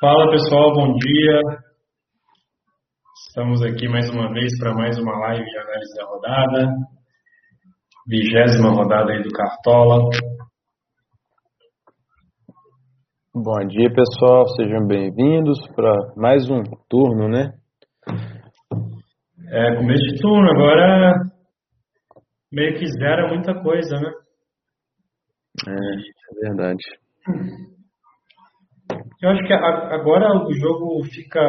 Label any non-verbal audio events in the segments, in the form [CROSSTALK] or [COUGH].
Fala pessoal, bom dia. Estamos aqui mais uma vez para mais uma live de análise da rodada. Vigésima rodada aí do Cartola. Bom dia pessoal, sejam bem-vindos para mais um turno, né? É, começo de turno, agora meio que zera muita coisa, né? É, é verdade. Eu acho que agora o jogo fica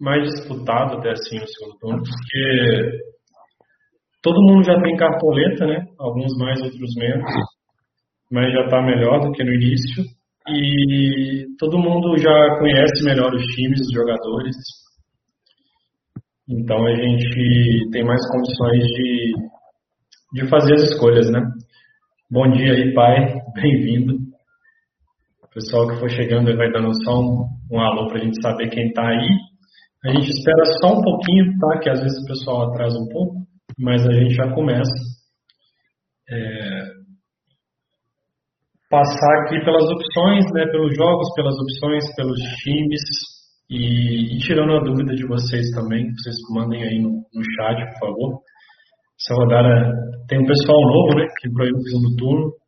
mais disputado até assim no segundo turno, porque todo mundo já tem cartoleta, né? Alguns mais, outros menos, mas já está melhor do que no início. E todo mundo já conhece melhor os times, os jogadores. Então a gente tem mais condições de, de fazer as escolhas, né? Bom dia aí, pai. Bem-vindo. O pessoal que for chegando vai dando só um, um alô para a gente saber quem está aí. A gente espera só um pouquinho, tá? Que às vezes o pessoal atrasa um pouco, mas a gente já começa. É, passar aqui pelas opções, né? Pelos jogos, pelas opções, pelos times. E, e tirando a dúvida de vocês também, vocês mandem aí no, no chat, por favor. Essa rodada tem um pessoal novo, né? Que entrou aí no segundo turno.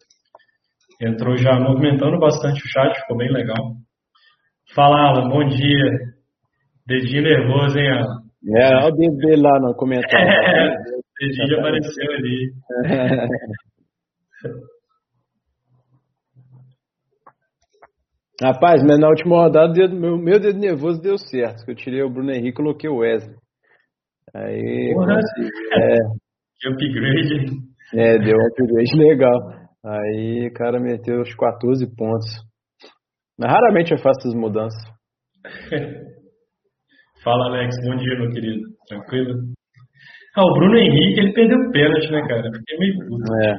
Entrou já movimentando bastante o chat, ficou bem legal. Fala, Alan, bom dia. Dedinho nervoso, hein, Alan? É, olha o dedo dele lá no comentário. É, [LAUGHS] o dedinho já apareceu ali. [LAUGHS] Rapaz, mas na última rodada dedo, meu, meu dedo nervoso deu certo. Eu tirei o Bruno Henrique e coloquei o Wesley. Aí. Porra, é, [LAUGHS] que upgrade. É, deu um upgrade legal. Aí o cara meteu os 14 pontos. Mas raramente eu faço essas mudanças. [LAUGHS] Fala, Alex. Bom dia, meu querido. Tranquilo? Ah, o Bruno Henrique, ele perdeu o pênalti, né, cara? Fiquei meio puto. É.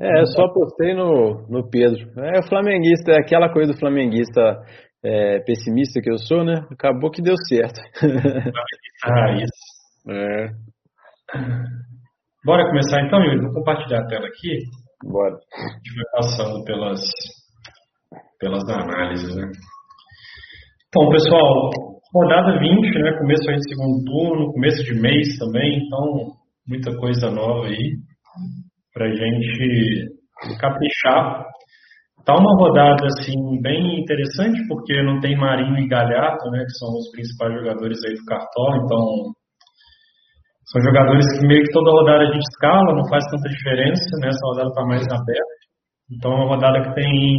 É, só postei no, no Pedro. É, o flamenguista, é aquela coisa do flamenguista é, pessimista que eu sou, né? Acabou que deu certo. ah, isso. [LAUGHS] É. [LAUGHS] Bora começar então, Yuri? Vou compartilhar a tela aqui. Bora. A gente vai passando pelas, pelas análises, né? Então, pessoal, rodada 20, né? Começo aí de segundo turno, começo de mês também, então muita coisa nova aí pra gente caprichar. Tá uma rodada assim bem interessante porque não tem Marinho e Galhardo, né, que são os principais jogadores aí do Cartola, então são jogadores que meio que toda rodada a gente escala, não faz tanta diferença, né? Essa rodada está mais aberta. Então é uma rodada que tem,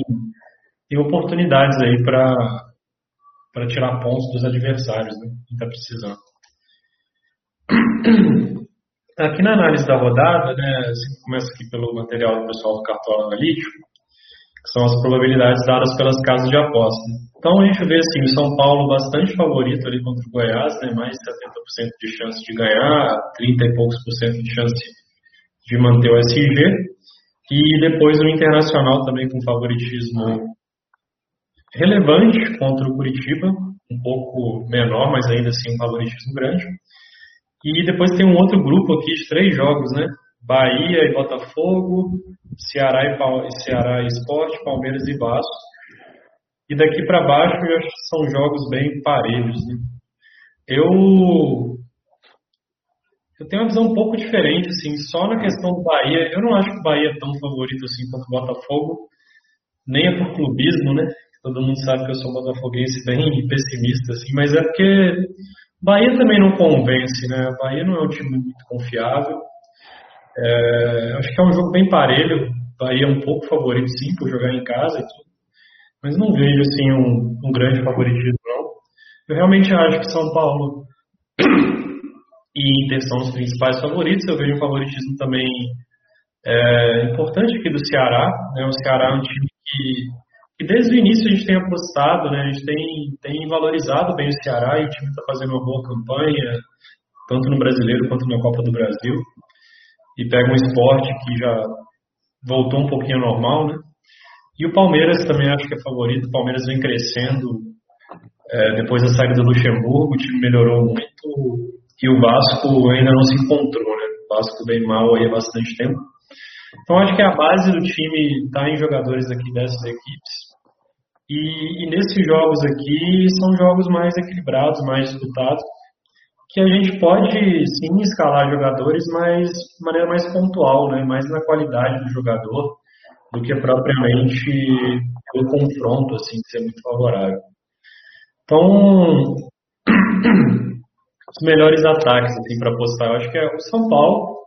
tem oportunidades aí para tirar pontos dos adversários, né? Quem está precisando. Aqui na análise da rodada, né, assim, começa aqui pelo material do pessoal do cartório analítico, são as probabilidades dadas pelas casas de aposta. Então a gente vê assim, o São Paulo bastante favorito ali contra o Goiás, né, mais de 70% de chance de ganhar, 30 e poucos por cento de chance de manter o SG, e depois o Internacional também com favoritismo relevante contra o Curitiba, um pouco menor, mas ainda assim um favoritismo grande. E depois tem um outro grupo aqui de três jogos, né? Bahia e Botafogo, Ceará e, Ceará Esporte, Palmeiras e Vasco. E daqui para baixo são jogos bem parelhos. Né? Eu eu tenho uma visão um pouco diferente, assim, só na questão do Bahia. Eu não acho que o Bahia é tão favorito assim quanto o Botafogo, nem é por clubismo, né? Todo mundo sabe que eu sou botafoguense bem [LAUGHS] pessimista, assim, mas é porque Bahia também não convence, né? Bahia não é um time muito confiável. É, acho que é um jogo bem parelho. Bahia é um pouco favorito, sim, por jogar em casa e tudo. Mas não vejo, assim, um, um grande favoritismo, não. Eu realmente acho que São Paulo [CLEARS THROAT] e Inter são os principais favoritos. Eu vejo um favoritismo também é, importante aqui do Ceará. Né? O Ceará é um time que, que, desde o início a gente tem apostado, né? a gente tem, tem valorizado bem o Ceará e o time está fazendo uma boa campanha, tanto no Brasileiro quanto na Copa do Brasil e pega um esporte que já voltou um pouquinho ao normal, né? E o Palmeiras também acho que é favorito. O Palmeiras vem crescendo é, depois da saída do Luxemburgo, o time melhorou muito e o Vasco ainda não se encontrou, né? O Vasco vem mal aí há bastante tempo. Então acho que a base do time está em jogadores aqui dessas equipes. E, e nesses jogos aqui são jogos mais equilibrados, mais disputados, que a gente pode sim escalar jogadores, mas de maneira mais pontual, né? mais na qualidade do jogador, do que propriamente o confronto, assim, ser muito favorável. Então, [CLEARS THROAT] os melhores ataques assim, para apostar, eu acho que é o São Paulo.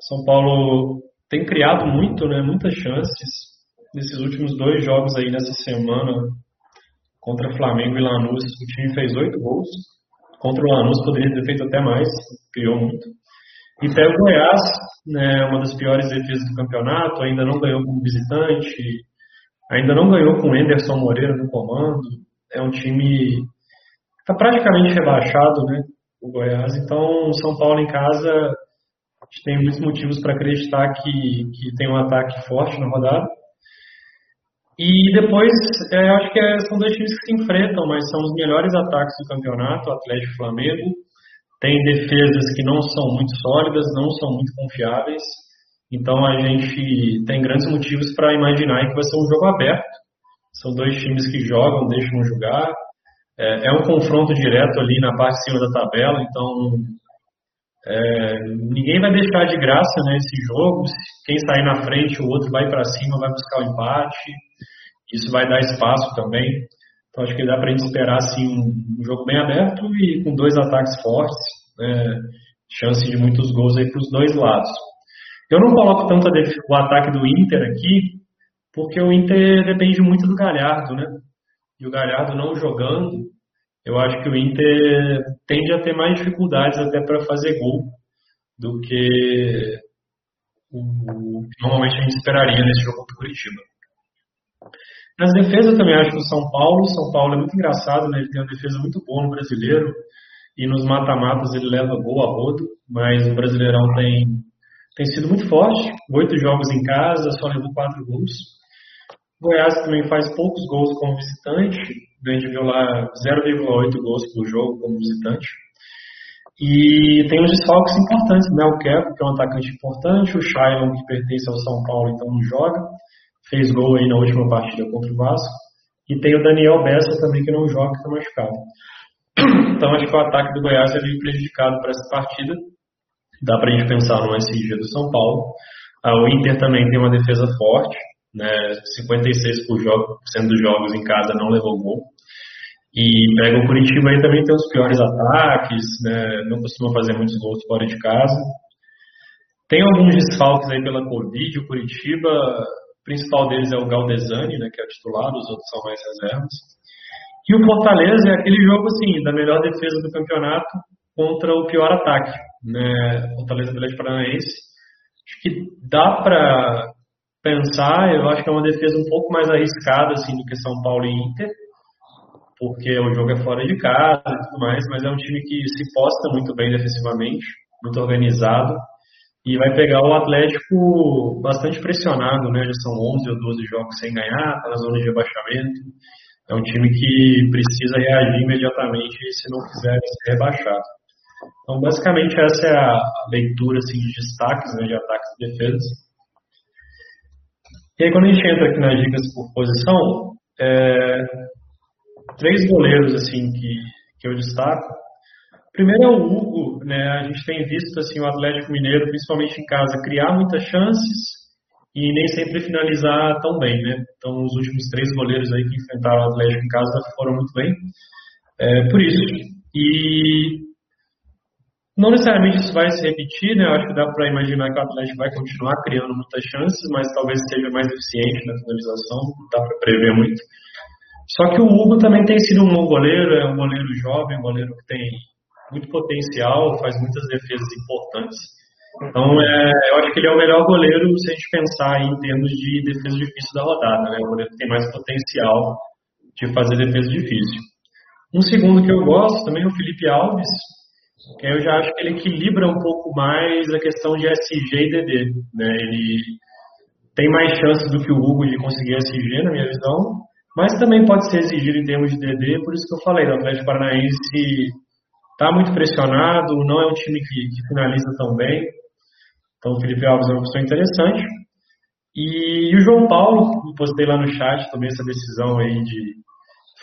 São Paulo tem criado muito, né, muitas chances nesses últimos dois jogos aí nessa semana contra Flamengo e Lanús. O time fez oito gols. Contra o Lanús poderia ter feito até mais, criou muito. E pega o Goiás, né, uma das piores defesas do campeonato, ainda não ganhou como visitante, ainda não ganhou com o Anderson Moreira no comando. É um time que está praticamente rebaixado, né, o Goiás. Então, o São Paulo em casa, a gente tem muitos motivos para acreditar que, que tem um ataque forte na rodada. E depois, é, acho que é, são dois times que se enfrentam, mas são os melhores ataques do campeonato, o Atlético e Flamengo. Tem defesas que não são muito sólidas, não são muito confiáveis. Então a gente tem grandes motivos para imaginar que vai ser um jogo aberto. São dois times que jogam, deixam jogar. É, é um confronto direto ali na parte de cima da tabela, então é, ninguém vai deixar de graça né, esse jogo. Quem sair na frente, o outro vai para cima, vai buscar o empate. Isso vai dar espaço também. Então acho que dá para a gente esperar assim, um jogo bem aberto e com dois ataques fortes. Né, chance de muitos gols aí para os dois lados. Eu não coloco tanto o ataque do Inter aqui, porque o Inter depende muito do Galhardo, né? E o Galhardo não jogando, eu acho que o Inter tende a ter mais dificuldades até para fazer gol do que o que normalmente a gente esperaria nesse jogo do Curitiba. Nas defesas também acho que o São Paulo, São Paulo é muito engraçado, né? Ele tem uma defesa muito boa no brasileiro e nos mata-matas ele leva gol a rodo, mas o Brasileirão tem, tem sido muito forte, oito jogos em casa, só levou quatro gols. O Goiás também faz poucos gols como visitante, viu lá 0,8 gols por jogo como visitante. E tem uns desfalques importantes? O Kevo, que é um atacante importante, o Shailon, que pertence ao São Paulo, então não joga, fez gol aí na última partida contra o Vasco. E tem o Daniel Bessa também, que não joga, que está machucado. [CLEARS THROAT] Então acho que o ataque do Goiás é meio prejudicado para essa partida. Dá para a gente pensar no SG do São Paulo. Ah, o Inter também tem uma defesa forte, né? 56% dos jogos em casa não levou gol. E pega o Curitiba aí também tem os piores ataques, né? não costuma fazer muitos gols fora de casa. Tem alguns desfalques aí pela Covid, o Curitiba, o principal deles é o Galdesani, né, que é o titular, os outros são mais reservas. E o Fortaleza é aquele jogo assim, da melhor defesa do campeonato contra o pior ataque, né? Fortaleza Atlético Paranaense. Acho que dá para pensar, eu acho que é uma defesa um pouco mais arriscada assim do que São Paulo e Inter, porque o jogo é fora de casa e tudo mais, mas é um time que se posta muito bem defensivamente, muito organizado e vai pegar o Atlético bastante pressionado, né? Já são 11 ou 12 jogos sem ganhar, está na zona de rebaixamento. É um time que precisa reagir imediatamente se não quiser ser rebaixado. Então, basicamente, essa é a leitura assim, de destaques, né, de ataques e defesas. E aí, quando a gente entra aqui nas dicas por posição, é, três goleiros assim que, que eu destaco. Primeiro é o Hugo, né? A gente tem visto assim o Atlético Mineiro, principalmente em casa, criar muitas chances e nem sempre finalizar tão bem, né? Então, os últimos três goleiros aí que enfrentaram o Atlético em casa foram muito bem. É, por isso. E não necessariamente isso vai se repetir, né? Eu acho que dá para imaginar que o Atlético vai continuar criando muitas chances, mas talvez seja mais eficiente na finalização, não dá para prever muito. Só que o Hugo também tem sido um bom goleiro, é um goleiro jovem, um goleiro que tem muito potencial, faz muitas defesas importantes. Então, é, eu acho que ele é o melhor goleiro se a gente pensar em termos de defesa difícil da rodada, né? O goleiro que tem mais potencial de fazer defesa difícil. Um segundo que eu gosto também é o Felipe Alves, eu já acho que ele equilibra um pouco mais a questão de SG e DD. Né? Ele tem mais chances do que o Hugo de conseguir SG, na minha visão, mas também pode ser exigido em termos de DD, por isso que eu falei, o Atlético Paranaense está muito pressionado, não é um time que, que, finaliza tão bem. Então o Felipe Alves é uma opção interessante. E o João Paulo, postei lá no chat também essa decisão aí de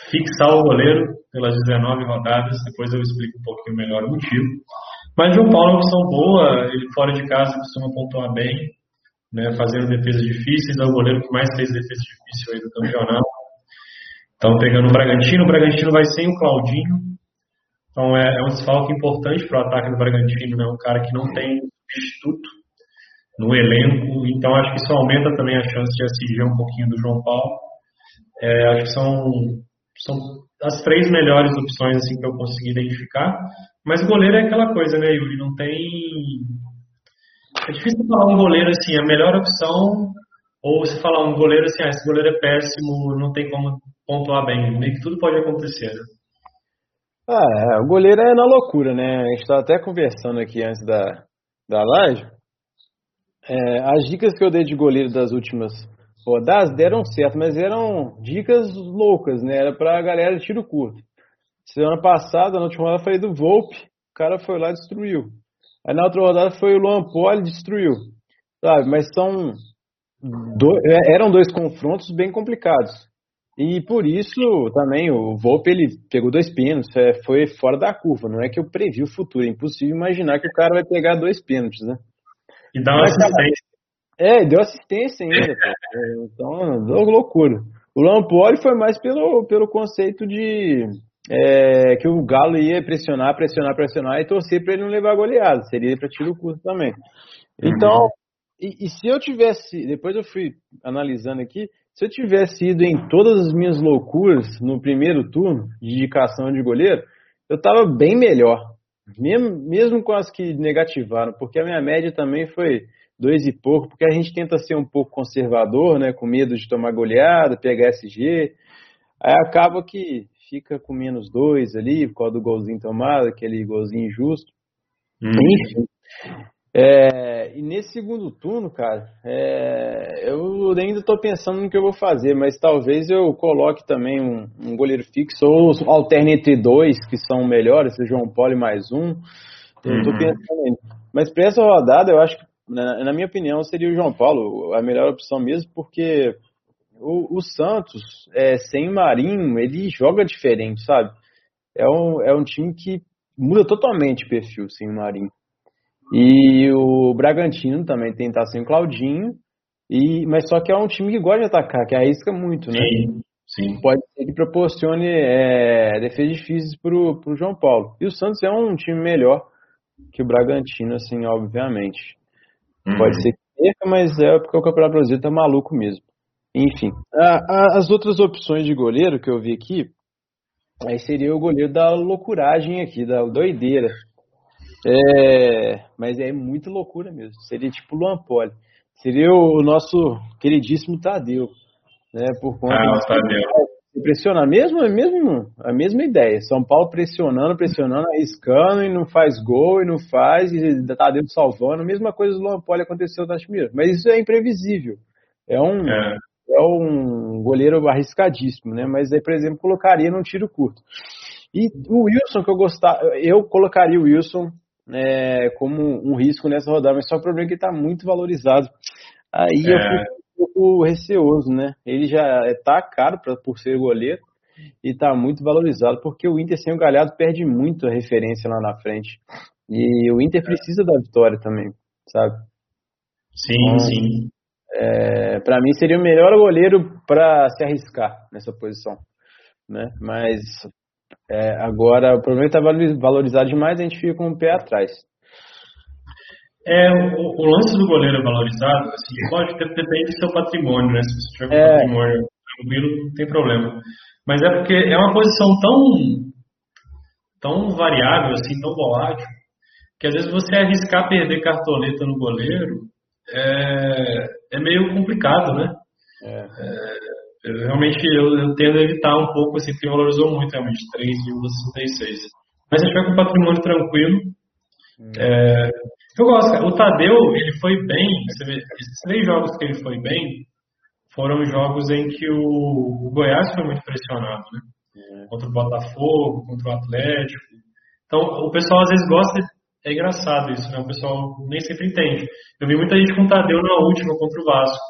fixar o goleiro pelas 19 rodadas, depois eu explico um pouquinho melhor o motivo. Mas João Paulo é uma opção boa, ele fora de casa costuma pontuar bem, né, fazendo defesas difíceis, é o goleiro que mais fez defesa difícil aí do campeonato. Então, pegando o Bragantino, o Bragantino vai sem o Claudinho, então é, é um desfalque importante para o ataque do Bragantino, né, um cara que não tem substituto no elenco, então acho que isso aumenta também a chance de assistir um pouquinho do João Paulo. É, acho que são, são as três melhores opções assim que eu consegui identificar. Mas goleiro é aquela coisa, né, Yuri? Não tem. É difícil falar um goleiro assim, a melhor opção, ou se falar um goleiro assim, ah, esse goleiro é péssimo, não tem como pontuar bem. Meio que tudo pode acontecer, né? Ah, é, o goleiro é na loucura, né? A gente estava até conversando aqui antes da, da live. É, as dicas que eu dei de goleiro das últimas rodadas deram certo, mas eram dicas loucas, né? Era pra galera de tiro curto. Semana passada, na última rodada, eu falei do Volpe, o cara foi lá e destruiu. Aí na outra rodada foi o Luan Poli destruiu. Sabe? Mas são. Dois, é, eram dois confrontos bem complicados. E por isso também o Volpe ele pegou dois pênaltis, é, foi fora da curva. Não é que eu previ o futuro, é impossível imaginar que o cara vai pegar dois pênaltis, né? E dá uma assistência. É, deu assistência ainda, pô. Então, loucura. O Lampoli foi mais pelo, pelo conceito de é, que o Galo ia pressionar, pressionar, pressionar e torcer para ele não levar goleada. Seria para tiro curto também. Então, uhum. e, e, se eu tivesse, depois eu fui analisando aqui, se eu tivesse ido em todas as minhas loucuras no primeiro turno de indicação de goleiro, eu estava bem melhor. Mesmo, mesmo com as que negativaram, porque a minha média também foi dois e pouco, porque a gente tenta ser um pouco conservador, né, com medo de tomar goleada, pegar SG, aí acaba que fica com menos dois ali, por causa do golzinho tomado, aquele golzinho injusto. Hum. Enfim. É, e nesse segundo turno, cara, é, eu ainda estou pensando no que eu vou fazer, mas talvez eu coloque também um, um goleiro fixo ou alterne entre dois que são melhores, seja João Paulo e mais um. Eu uhum. pensando. Mas para essa rodada, eu acho que, na, na, minha opinião, seria o João Paulo a melhor opção mesmo, porque o, o Santos, é, sem o Marinho, ele joga diferente, sabe? É um, é um time que muda totalmente o perfil sem o Marinho. E o Bragantino também tem estar sem o Claudinho, e, mas só que é um time que gosta de atacar, que arrisca muito, né? Sim, sim. Pode ser que proporcione é, defesas difíceis para o João Paulo. E o Santos é um time melhor que o Bragantino, assim, obviamente. Uhum. Pode ser que perca, mas é porque o Campeonato Brasileiro tá maluco mesmo. Enfim, a, a, as outras opções de goleiro que eu vi aqui, aí seria o goleiro da loucuragem aqui, da doideira. É, mas é muito loucura mesmo. Seria tipo Luan Poli. Seria o nosso queridíssimo Tadeu. Né, por conta ah, o Tadeu. Impressiona, mesmo, mesmo, a mesma ideia. São Paulo pressionando, pressionando, arriscando e não faz gol e não faz, e Tadeu salvando. A mesma coisa do Luan Poli aconteceu na Chimira. Mas isso é imprevisível. É um, é. é. um goleiro arriscadíssimo, né? Mas aí, por exemplo, colocaria num tiro curto. E o Wilson, que eu gostar, eu colocaria o Wilson é, como um risco nessa rodada, mas só o problema é que ele está muito valorizado. Aí é. eu fico pouco receoso, né? Ele já está caro pra, por ser goleiro e está muito valorizado, porque o Inter sem o Galhardo perde muito a referência lá na frente. E o Inter precisa da vitória também, sabe? Sim, então, sim. É, para mim seria o melhor goleiro para se arriscar nessa posição, né? Mas é, agora, o problema está valorizado demais, a gente fica com o pé atrás. É, o, o lance do goleiro é valorizado, assim, pode depende do seu patrimônio, né? Se você tiver com é. patrimônio tranquilo, não tem problema. Mas é porque é uma posição tão, tão variável, assim, tão volátil, que às vezes você arriscar perder cartoleta no goleiro é, é meio complicado, né? É. É, eu, realmente eu, eu, tendo a evitar um pouco, assim, porque valorizou muito realmente, 3,66. Mas gente vai com patrimônio tranquilo. É, eu gosto. O Tadeu, ele foi bem, vê, esses três jogos que ele foi bem, foram jogos em que o, o Goiás foi muito pressionado, né? É. Contra o Botafogo, contra o Atlético. Então, o pessoal às vezes gosta, é engraçado isso, né? O pessoal nem sempre entende. Eu vi muita gente com o Tadeu na última contra o Vasco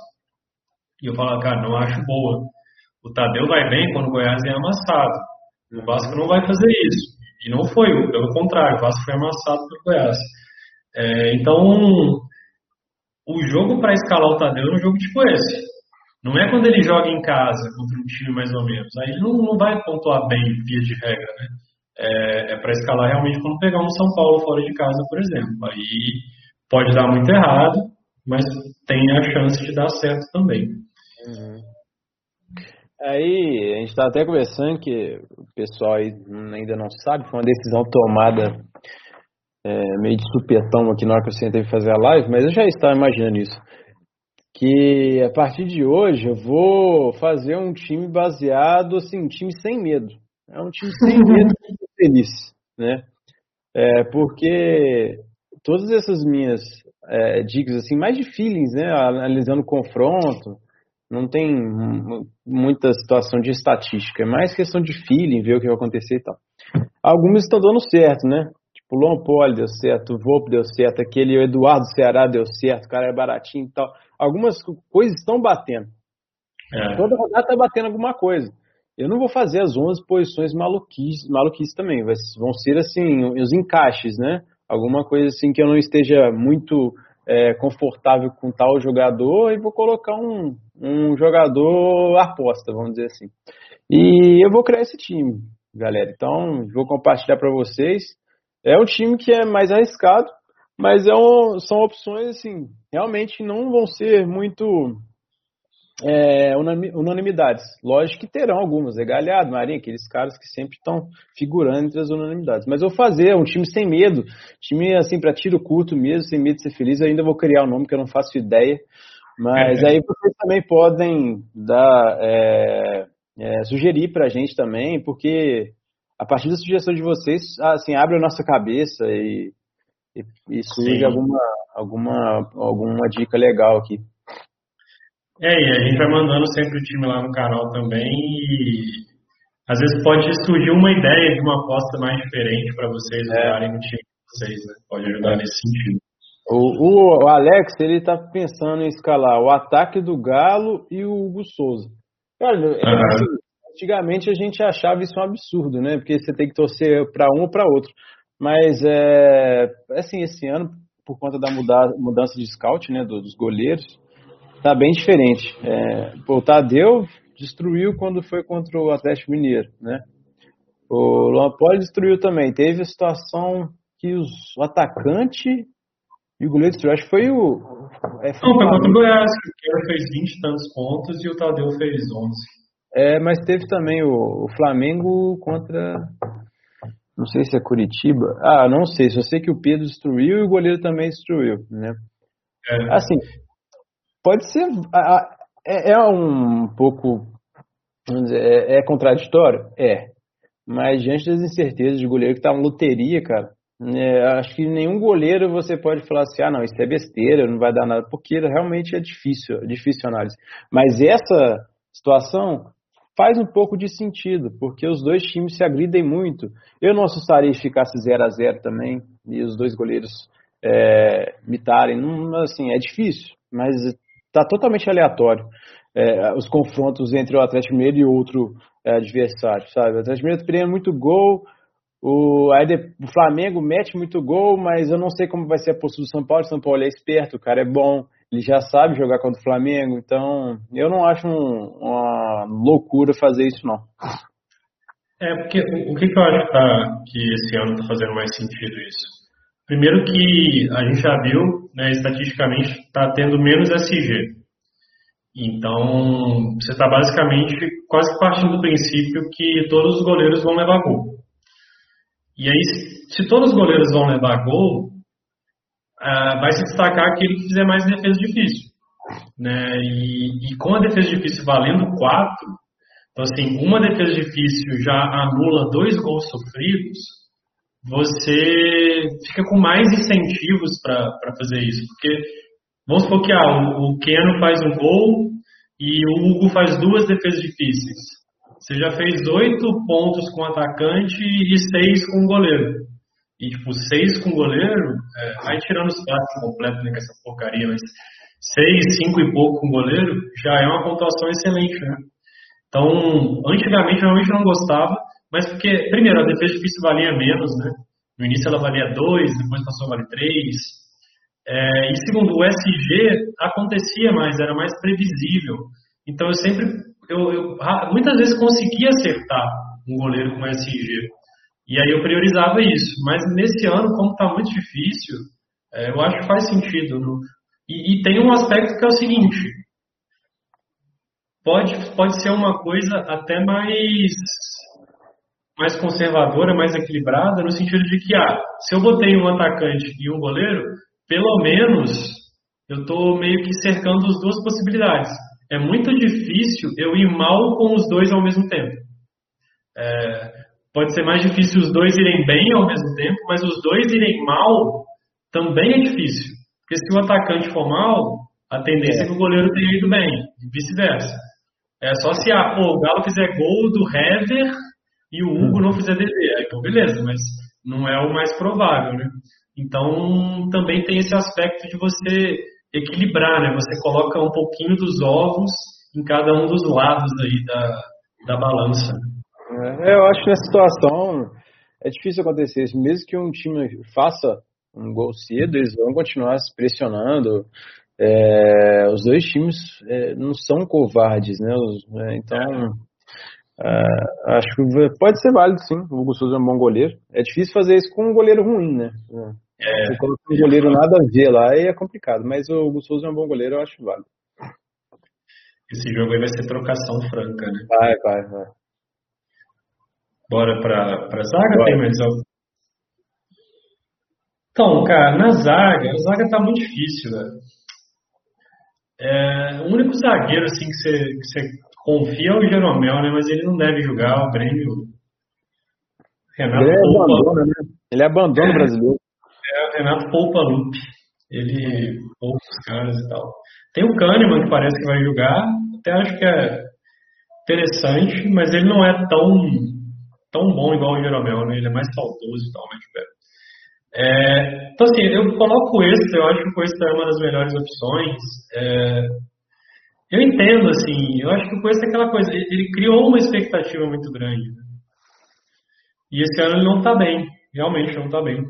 E eu falava, cara, não acho boa. O Tadeu vai bem quando o Goiás é amassado. O Vasco não vai fazer isso. E não foi, pelo contrário, o Vasco foi amassado pelo Goiás. É, então, o jogo para escalar o Tadeu é um jogo tipo esse. Não é quando ele joga em casa contra um time mais ou menos. Aí ele não, não vai pontuar bem, via de regra, né? É, é para escalar realmente quando pegar um São Paulo fora de casa, por exemplo. Aí pode dar muito errado, mas tem a chance de dar certo também. Uhum. Aí a gente está até conversando que o pessoal aí ainda não sabe, foi uma decisão tomada é, meio de supetão aqui na hora que eu sentei fazer a live, mas eu já estava imaginando isso. Que a partir de hoje eu vou fazer um time baseado, assim, um time sem medo. É um time sem [LAUGHS] medo e feliz, né? É, porque todas essas minhas é, dicas, assim, mais de feelings, né? Analisando o confronto, não tem muita situação de estatística, é mais questão de feeling, ver o que vai acontecer e tal. Algumas estão dando certo, né? Tipo, o Lon Poli deu certo, o Volpe deu certo, aquele Eduardo Ceará deu certo, o cara é baratinho e tal. Algumas coisas estão batendo. É. Toda rodada está batendo alguma coisa. Eu não vou fazer as 11 posições maluquices, maluquices também, vão ser assim, os encaixes, né? Alguma coisa assim que eu não esteja muito é, confortável com tal jogador e vou colocar um, um jogador aposta, vamos dizer assim. E eu vou criar esse time, galera. Então, vou compartilhar para vocês. É um time que é mais arriscado, mas é um, são opções assim, realmente não vão ser muito é, unanimidades. Lógico que terão algumas, é Galhado, Marinho, aqueles caras que sempre estão figurando entre as unanimidades. Mas eu vou fazer um time sem medo, time assim para tiro curto mesmo, sem medo de ser feliz. Eu ainda vou criar o um nome que eu não faço ideia. Mas é. aí vocês também podem dar, é, é, sugerir para a gente também, porque a partir da sugestão de vocês, assim, abre a nossa cabeça e, e, e surge alguma, alguma, alguma dica legal aqui. É, e a gente vai mandando sempre o time lá no canal também e às vezes pode surgir uma ideia de uma aposta mais diferente para vocês é. usarem no time de vocês, né? Pode ajudar nesse sentido. O, o, Alex, ele tá pensando em escalar o ataque do Galo e o Hugo Souza. Olha, uhum. assim, antigamente a gente achava isso um absurdo, né? Porque você tem que torcer para um ou para outro. Mas, é, assim, esse ano, por conta da mudança de scout, né, dos goleiros, tá bem diferente. É, o Tadeu destruiu quando foi contra o Atlético Mineiro, né? O Luan Poli destruiu também. Teve a situação que os, o atacante e o goleiro destruiu. Acho que foi o. É, foi Não, foi contra o Goiás, que o fez 20 e tantos pontos e o Tadeu fez 11. É, mas teve também o, o Flamengo contra. Não sei se é Curitiba. Ah, não sei. Só sei que o Pedro destruiu e o goleiro também destruiu, né? É. Assim, Pode ser. É, é um pouco. Dizer, é, é contraditório? É. Mas diante das incertezas de goleiro que tá uma loteria, cara, é, acho que nenhum goleiro você pode falar assim, ah não, isso é besteira, não vai dar nada, porque realmente é difícil, é difícil análise. Mas essa situação faz um pouco de sentido, porque os dois times se agridem muito. Eu não assustaria se ficasse 0 a 0 também, e os dois goleiros é, mitarem. Não, assim, é difícil, mas Está totalmente aleatório. É, os confrontos entre o Atlético Mineiro e outro é, adversário, sabe? O Atlético Mineiro treina muito gol, o, aí o Flamengo mete muito gol, mas eu não sei como vai ser a postura do São Paulo. O São Paulo é esperto, o cara é bom, ele já sabe jogar contra o Flamengo, então eu não acho um, uma loucura fazer isso, não. É, porque o que, que eu acho que, tá, que esse ano está fazendo mais sentido isso? Primeiro que a gente já viu, né, estatisticamente, está tendo menos SG. Então, você está basicamente quase partindo do princípio que todos os goleiros vão levar gol. E aí, se todos os goleiros vão levar gol, uh, vai se destacar aquele que fizer mais defesa difícil. Né? E, e com a defesa difícil valendo 4, então assim, uma defesa difícil já anula dois gols sofridos, você fica com mais incentivos para fazer isso. Porque vamos supor que ah, o, Keno faz um gol e o Hugo faz duas defesas difíceis. Você já fez oito pontos com o atacante e seis com o goleiro. E, tipo, seis com o goleiro, é, vai tirando os passos completos né, com essa porcaria, mas 6, 5 e pouco com o goleiro, já é uma pontuação excelente, né? Então, antigamente realmente não gostava, mas porque, primeiro, a defesa difícil valia menos, né? No início ela valia 2, depois passou a valer 3. É, e segundo, o SG acontecia mais, era mais previsível. Então eu sempre, eu, eu muitas vezes conseguia acertar um goleiro com SG. E aí eu priorizava isso. Mas nesse ano, como está muito difícil, é, eu acho que faz sentido. No, e, e, tem um aspecto que é o seguinte: pode, pode ser uma coisa até mais mais conservadora, mais equilibrada, no sentido de que, ah, se eu botei um atacante e um goleiro, pelo menos eu estou meio que cercando as duas possibilidades. É muito difícil eu ir mal com os dois ao mesmo tempo. É, pode ser mais difícil os dois irem bem ao mesmo tempo, mas os dois irem mal também é difícil. Porque se o atacante for mal, a tendência é, que o goleiro tenha ido bem, e vice-versa. É só se ah, pô, o Galo fizer gol do Hever e o Hugo não fizer DD. Então, beleza, mas não é o mais provável, né? Então, também tem esse aspecto de você equilibrar, né? Você coloca um pouquinho dos ovos em cada um dos lados aí da, da balança. É, eu acho que nessa situação é difícil acontecer isso. Mesmo que um time faça um gol cedo, eles vão continuar se pressionando. É, os dois times é, não são covardes, né? Os, né? Então, Uh, acho que pode ser válido, sim. O Hugo Souza é um bom goleiro. É difícil fazer isso com um goleiro ruim, né? É. Você coloca um goleiro nada a ver lá e é complicado. Mas o Hugo Souza é um bom goleiro, eu acho válido. Esse jogo aí vai ser trocação franca, né? Vai, vai, vai. Bora pra, pra zaga? Tem mais? Então, cara, na zaga, a zaga tá muito difícil, velho. É, o único zagueiro assim que você confia o Jeromel, né? Mas ele não deve jogar o Grêmio. Renato ele Poupa, abandona, né? Ele abandona é, o brasileiro. É, o Renato Poupa Lupe. Ele poupa os caras e tal. Tem o Kahneman que parece que vai jogar. Até acho que é interessante, mas ele não é tão, tão bom igual o Jeromel, né? Ele é mais saudoso e tal, mas tipo, é, então assim, eu coloco esse, eu acho que o Cuesta é uma das melhores opções. É, eu entendo, assim, eu acho que o Cuesta é aquela coisa, ele, criou uma expectativa muito grande. Né? E esse ano ele não está bem, realmente não está bem.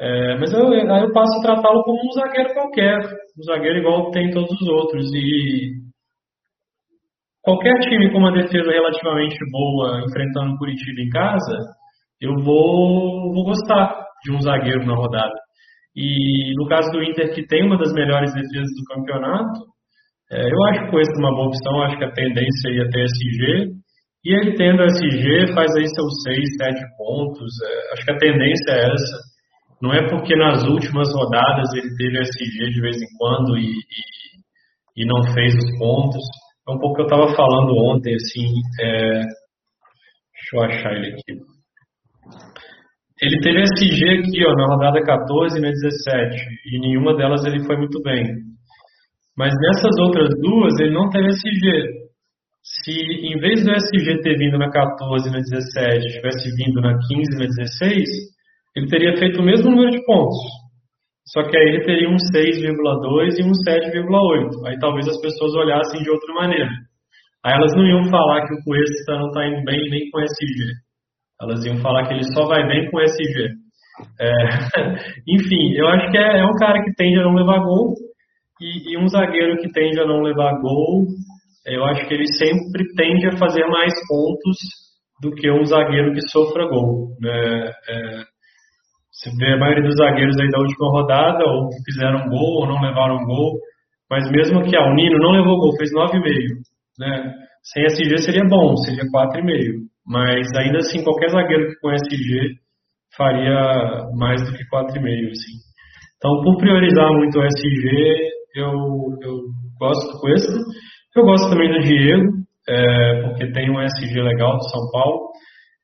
É, mas eu, eu passo a tratá-lo como um zagueiro qualquer, um zagueiro igual tem todos os outros. E qualquer time com uma defesa relativamente boa enfrentando Curitiba em casa, eu vou, vou gostar de um zagueiro na rodada. E no caso do Inter, que tem uma das melhores defesas do campeonato, é, eu acho que esse é uma boa opção, acho que a tendência ia ter SG, e ele tendo SG faz aí seus 6, 7 pontos, é, acho que a tendência é essa. Não é porque nas últimas rodadas ele teve SG de vez em quando e, e, e não fez os pontos. É um pouco que eu estava falando ontem, assim, é, deixa eu achar ele aqui. Ele teve SG aqui, ó, na rodada 14 e na 17, e nenhuma delas ele foi muito bem. Mas nessas outras duas, ele não teve SG. Se em vez do SG ter vindo na 14 e na 17, tivesse vindo na 15 e na 16, ele teria feito o mesmo número de pontos. Só que aí ele teria um 6,2 e um 7,8. Aí talvez as pessoas olhassem de outra maneira. Aí elas não iam falar que o Cuesta não está indo bem nem com SG. Elas iam falar que ele só vai bem com SG. É, [LAUGHS] enfim, eu acho que é, é um cara que tende a não levar gol e, e, um zagueiro que tende a não levar gol, eu acho que ele sempre tende a fazer mais pontos do que um zagueiro que sofra gol. Né? É, você vê a maioria dos zagueiros aí da última rodada, ou que fizeram gol ou não levaram gol, mas mesmo que ah, o Nino não levou gol, fez 9,5. Né? Sem SG seria bom, seria 4,5. Mas ainda assim, qualquer zagueiro que com SG faria mais do que 4,5. Assim. Então, por priorizar muito o SG, eu, eu gosto Cuesta. Eu gosto também do Diego, é, porque tem um SG legal do São Paulo.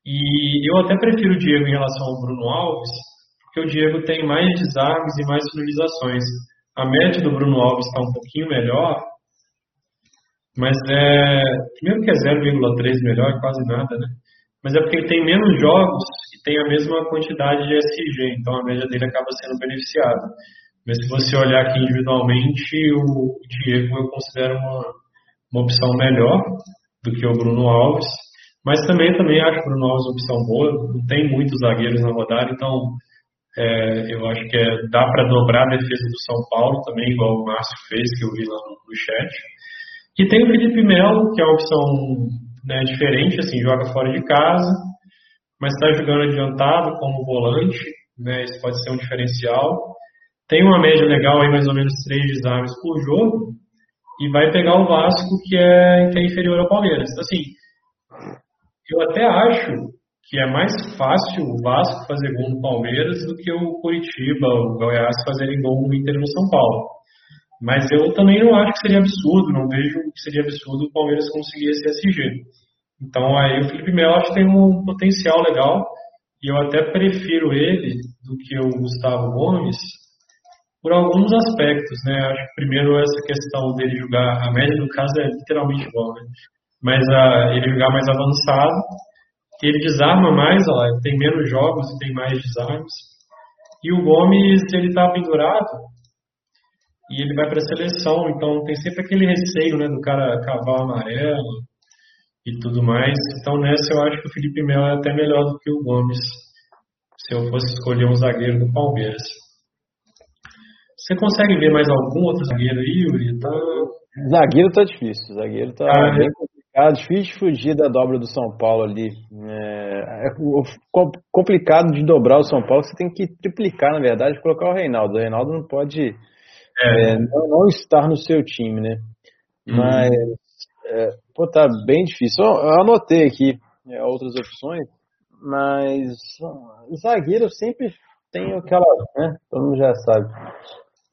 E eu até prefiro o Diego em relação ao Bruno Alves, porque o Diego tem mais desarmes e mais finalizações. A média do Bruno Alves está um pouquinho melhor, mas é. Primeiro que é 0,3 melhor, quase nada, né? Mas é porque ele tem menos jogos e tem a mesma quantidade de SG, então a média dele acaba sendo beneficiada. Mas se você olhar aqui individualmente, o Diego eu considero uma, uma opção melhor do que o Bruno Alves. Mas também, também acho o Bruno Alves uma opção boa. Não tem muitos zagueiros na rodada, então é, eu acho que é, dá para dobrar a defesa do São Paulo também, igual o Márcio fez, que eu vi lá no, no chat. E tem o Felipe Melo, que é uma opção né, diferente, assim, joga fora de casa, mas está jogando adiantado como volante, né, isso pode ser um diferencial. Tem uma média legal aí, mais ou menos três desarmes por jogo, e vai pegar o Vasco, que é, que é inferior ao Palmeiras. Assim, eu até acho que é mais fácil o Vasco fazer gol no Palmeiras do que o Curitiba, o Goiás fazerem gol no Inter no São Paulo. Mas eu também não acho que seria absurdo, não vejo que seria absurdo o Palmeiras conseguir esse SG. Então aí o Felipe Melo acho que tem um potencial legal e eu até prefiro ele do que o Gustavo Gomes por alguns aspectos, né? Acho que primeiro essa questão dele jogar, a média do caso é literalmente igual, né? Mas a, ele jogar mais avançado, ele desarma mais, ó, tem menos jogos e tem mais desarmes. E o Gomes, ele tá pendurado e ele vai para a seleção, então tem sempre aquele receio, né, do cara cavar amarelo e tudo mais. Então nessa eu acho que o Felipe Melo é até melhor do que o Gomes, se eu fosse escolher um zagueiro do Palmeiras. Você consegue ver mais algum outro zagueiro aí, Yuri? Tá... Zagueiro tá difícil, zagueiro tá ah, bem complicado, difícil de fugir da dobra do São Paulo ali. É, é complicado de dobrar o São Paulo, você tem que triplicar, na verdade, colocar o Reinaldo. O Reinaldo não pode é. É, não, não, estar no seu time, né? Uhum. Mas, é, pô, tá bem difícil. Eu anotei aqui é, outras opções, mas zagueiro sempre tem aquela, né? Todo mundo já sabe.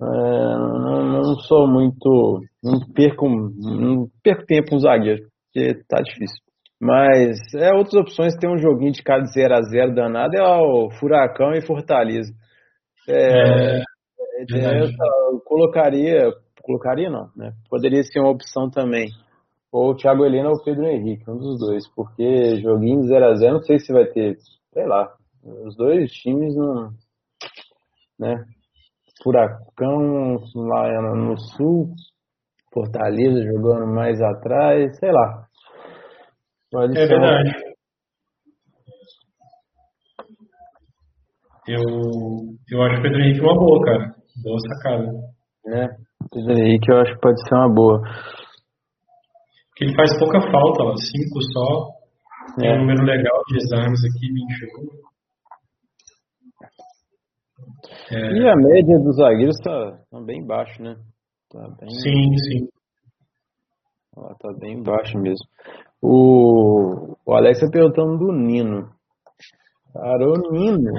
É, não, não, sou muito. Não perco, não perco tempo com zagueiro, porque tá difícil. Mas é outras opções, tem um joguinho de cada 0 a 0 danado, é o Furacão e Fortaleza. É, é, é eu, eu colocaria, colocaria não, né? Poderia ser uma opção também. Ou o Thiago Helena ou o Pedro Henrique, um dos dois, porque joguinho 0 a 0 não sei se vai ter, sei lá. Os dois times não, né? Furacão lá no sul, Fortaleza jogando mais atrás, sei lá. Pode é verdade. Eu, eu acho o Pedro Henrique uma boa, cara. Boa sacada. Né? Pedro Henrique eu acho que pode ser uma boa. Porque ele faz pouca falta lá, cinco só. Tem é. um número legal de exames aqui, 21. É... E a média dos zagueiros tá, tá bem baixo, né? Tá bem... Sim, sim. Ela tá bem baixo mesmo. O, o Alex tá perguntando do Nino. Cara, o Nino.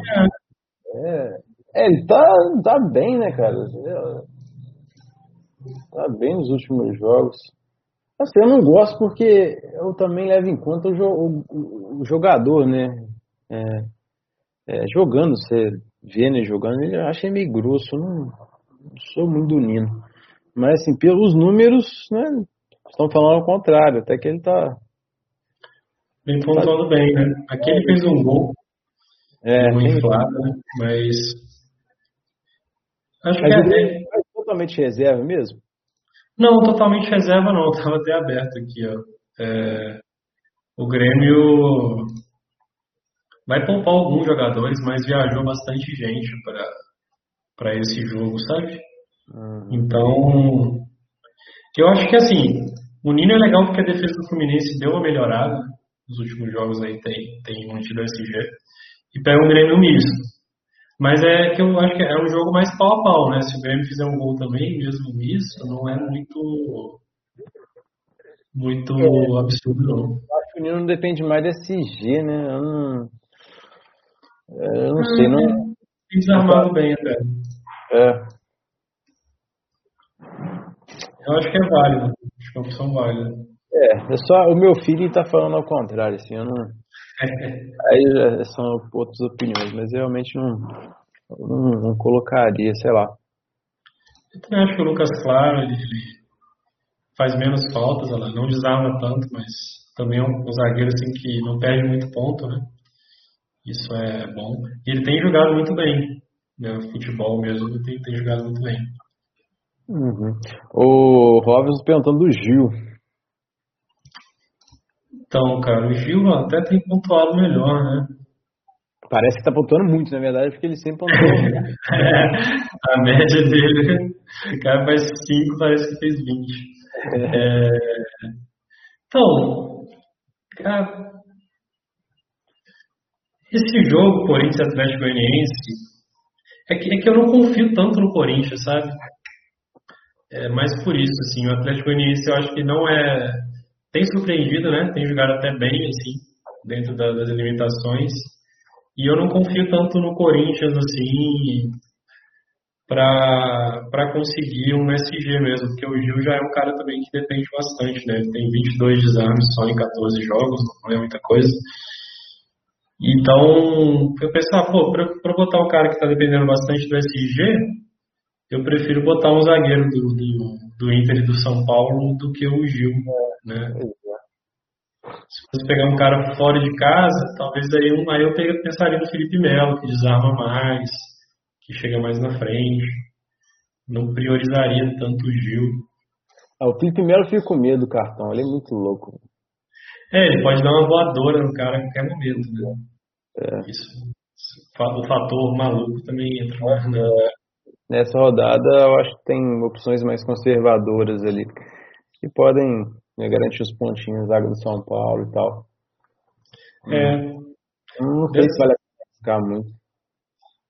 É. é. Ele tá, tá bem, né, cara? Tá bem nos últimos jogos. Assim, eu não gosto porque eu também levo em conta o, o, o jogador, né? É, é, jogando, você vendo ele jogando, ele acha meio grosso. Não, não sou muito do Nino. Mas, assim, pelos números, né? Estão falando ao contrário, até que ele tá. Vem pontuando tá... bem, né? Aqui ele fez um gol. É, um inflado, né? Mas Acho Mas que é, é totalmente reserva mesmo? Não, totalmente reserva não. [LAUGHS] Estava até aberto aqui, ó. É, o Grêmio vai poupar alguns jogadores, mas viajou bastante gente para esse jogo, sabe? Uhum. Então, eu acho que assim, o Nino é legal porque a defesa do Fluminense deu uma melhorada nos últimos jogos aí, tem, tem mantido SG, e pega um Grêmio misto. Mas é que eu acho que é um jogo mais pau a pau, né? Se o Grêmio fizer um gol também, mesmo isso, não é muito muito é, absurdo, não. Acho que o Nino depende mais desse G, né? Eu não, eu não sei, não. Tem desarmado bem até. É. Eu acho que é válido. Acho que é uma opção válida. É, é só o meu filho tá falando ao contrário, assim, eu não. [LAUGHS] Aí são outras opiniões, mas realmente não, não, não, colocaria, sei lá. Eu também acho que o Lucas Claro ele, ele faz menos faltas, ela não desarma tanto, mas também é um, zagueiro assim que não perde muito ponto, né? Isso é bom. E ele tem jogado muito bem. né, futebol mesmo, tem, tem jogado muito bem. Uhum. O Robson perguntando do Gil. Então, cara, o Gil até tem pontuado melhor, né? Parece que tá pontuando muito, na verdade, porque ele sempre pontuou. [LAUGHS] é, a média dele, o cara faz 5, parece que fez 20. É, então, cara, esse jogo, Corinthians Atlético Goianiense, é que, é que eu não confio tanto no Corinthians, sabe? É mais por isso, assim, o Atlético Goianiense eu acho que não é. Tem surpreendido, né? Tem jogado até bem, assim, dentro da, das limitações. E eu não confio tanto no Corinthians, assim, para conseguir um SG mesmo, porque o Gil já é um cara também que depende bastante, né? Ele tem 22 desarmes só em 14 jogos, não é muita coisa. Então, eu pensava, pô, para botar um cara que está dependendo bastante do SG, eu prefiro botar um zagueiro do, do, do Inter e do São Paulo do que o Gil, né? Se fosse pegar um cara fora de casa, talvez aí, um, aí eu pensaria no Felipe Melo, que desarma mais, que chega mais na frente. Não priorizaria tanto o Gil. Ah, o Felipe Melo fica com medo do cartão, ele é muito louco. É, ele pode dar uma voadora no cara a qualquer momento, né? É. Isso. O fator maluco também entra na. É. Nessa rodada, eu acho que tem opções mais conservadoras ali, que podem né, garantir os pontinhos da água do São Paulo e tal. É. Não sei se vale a pena ficar muito.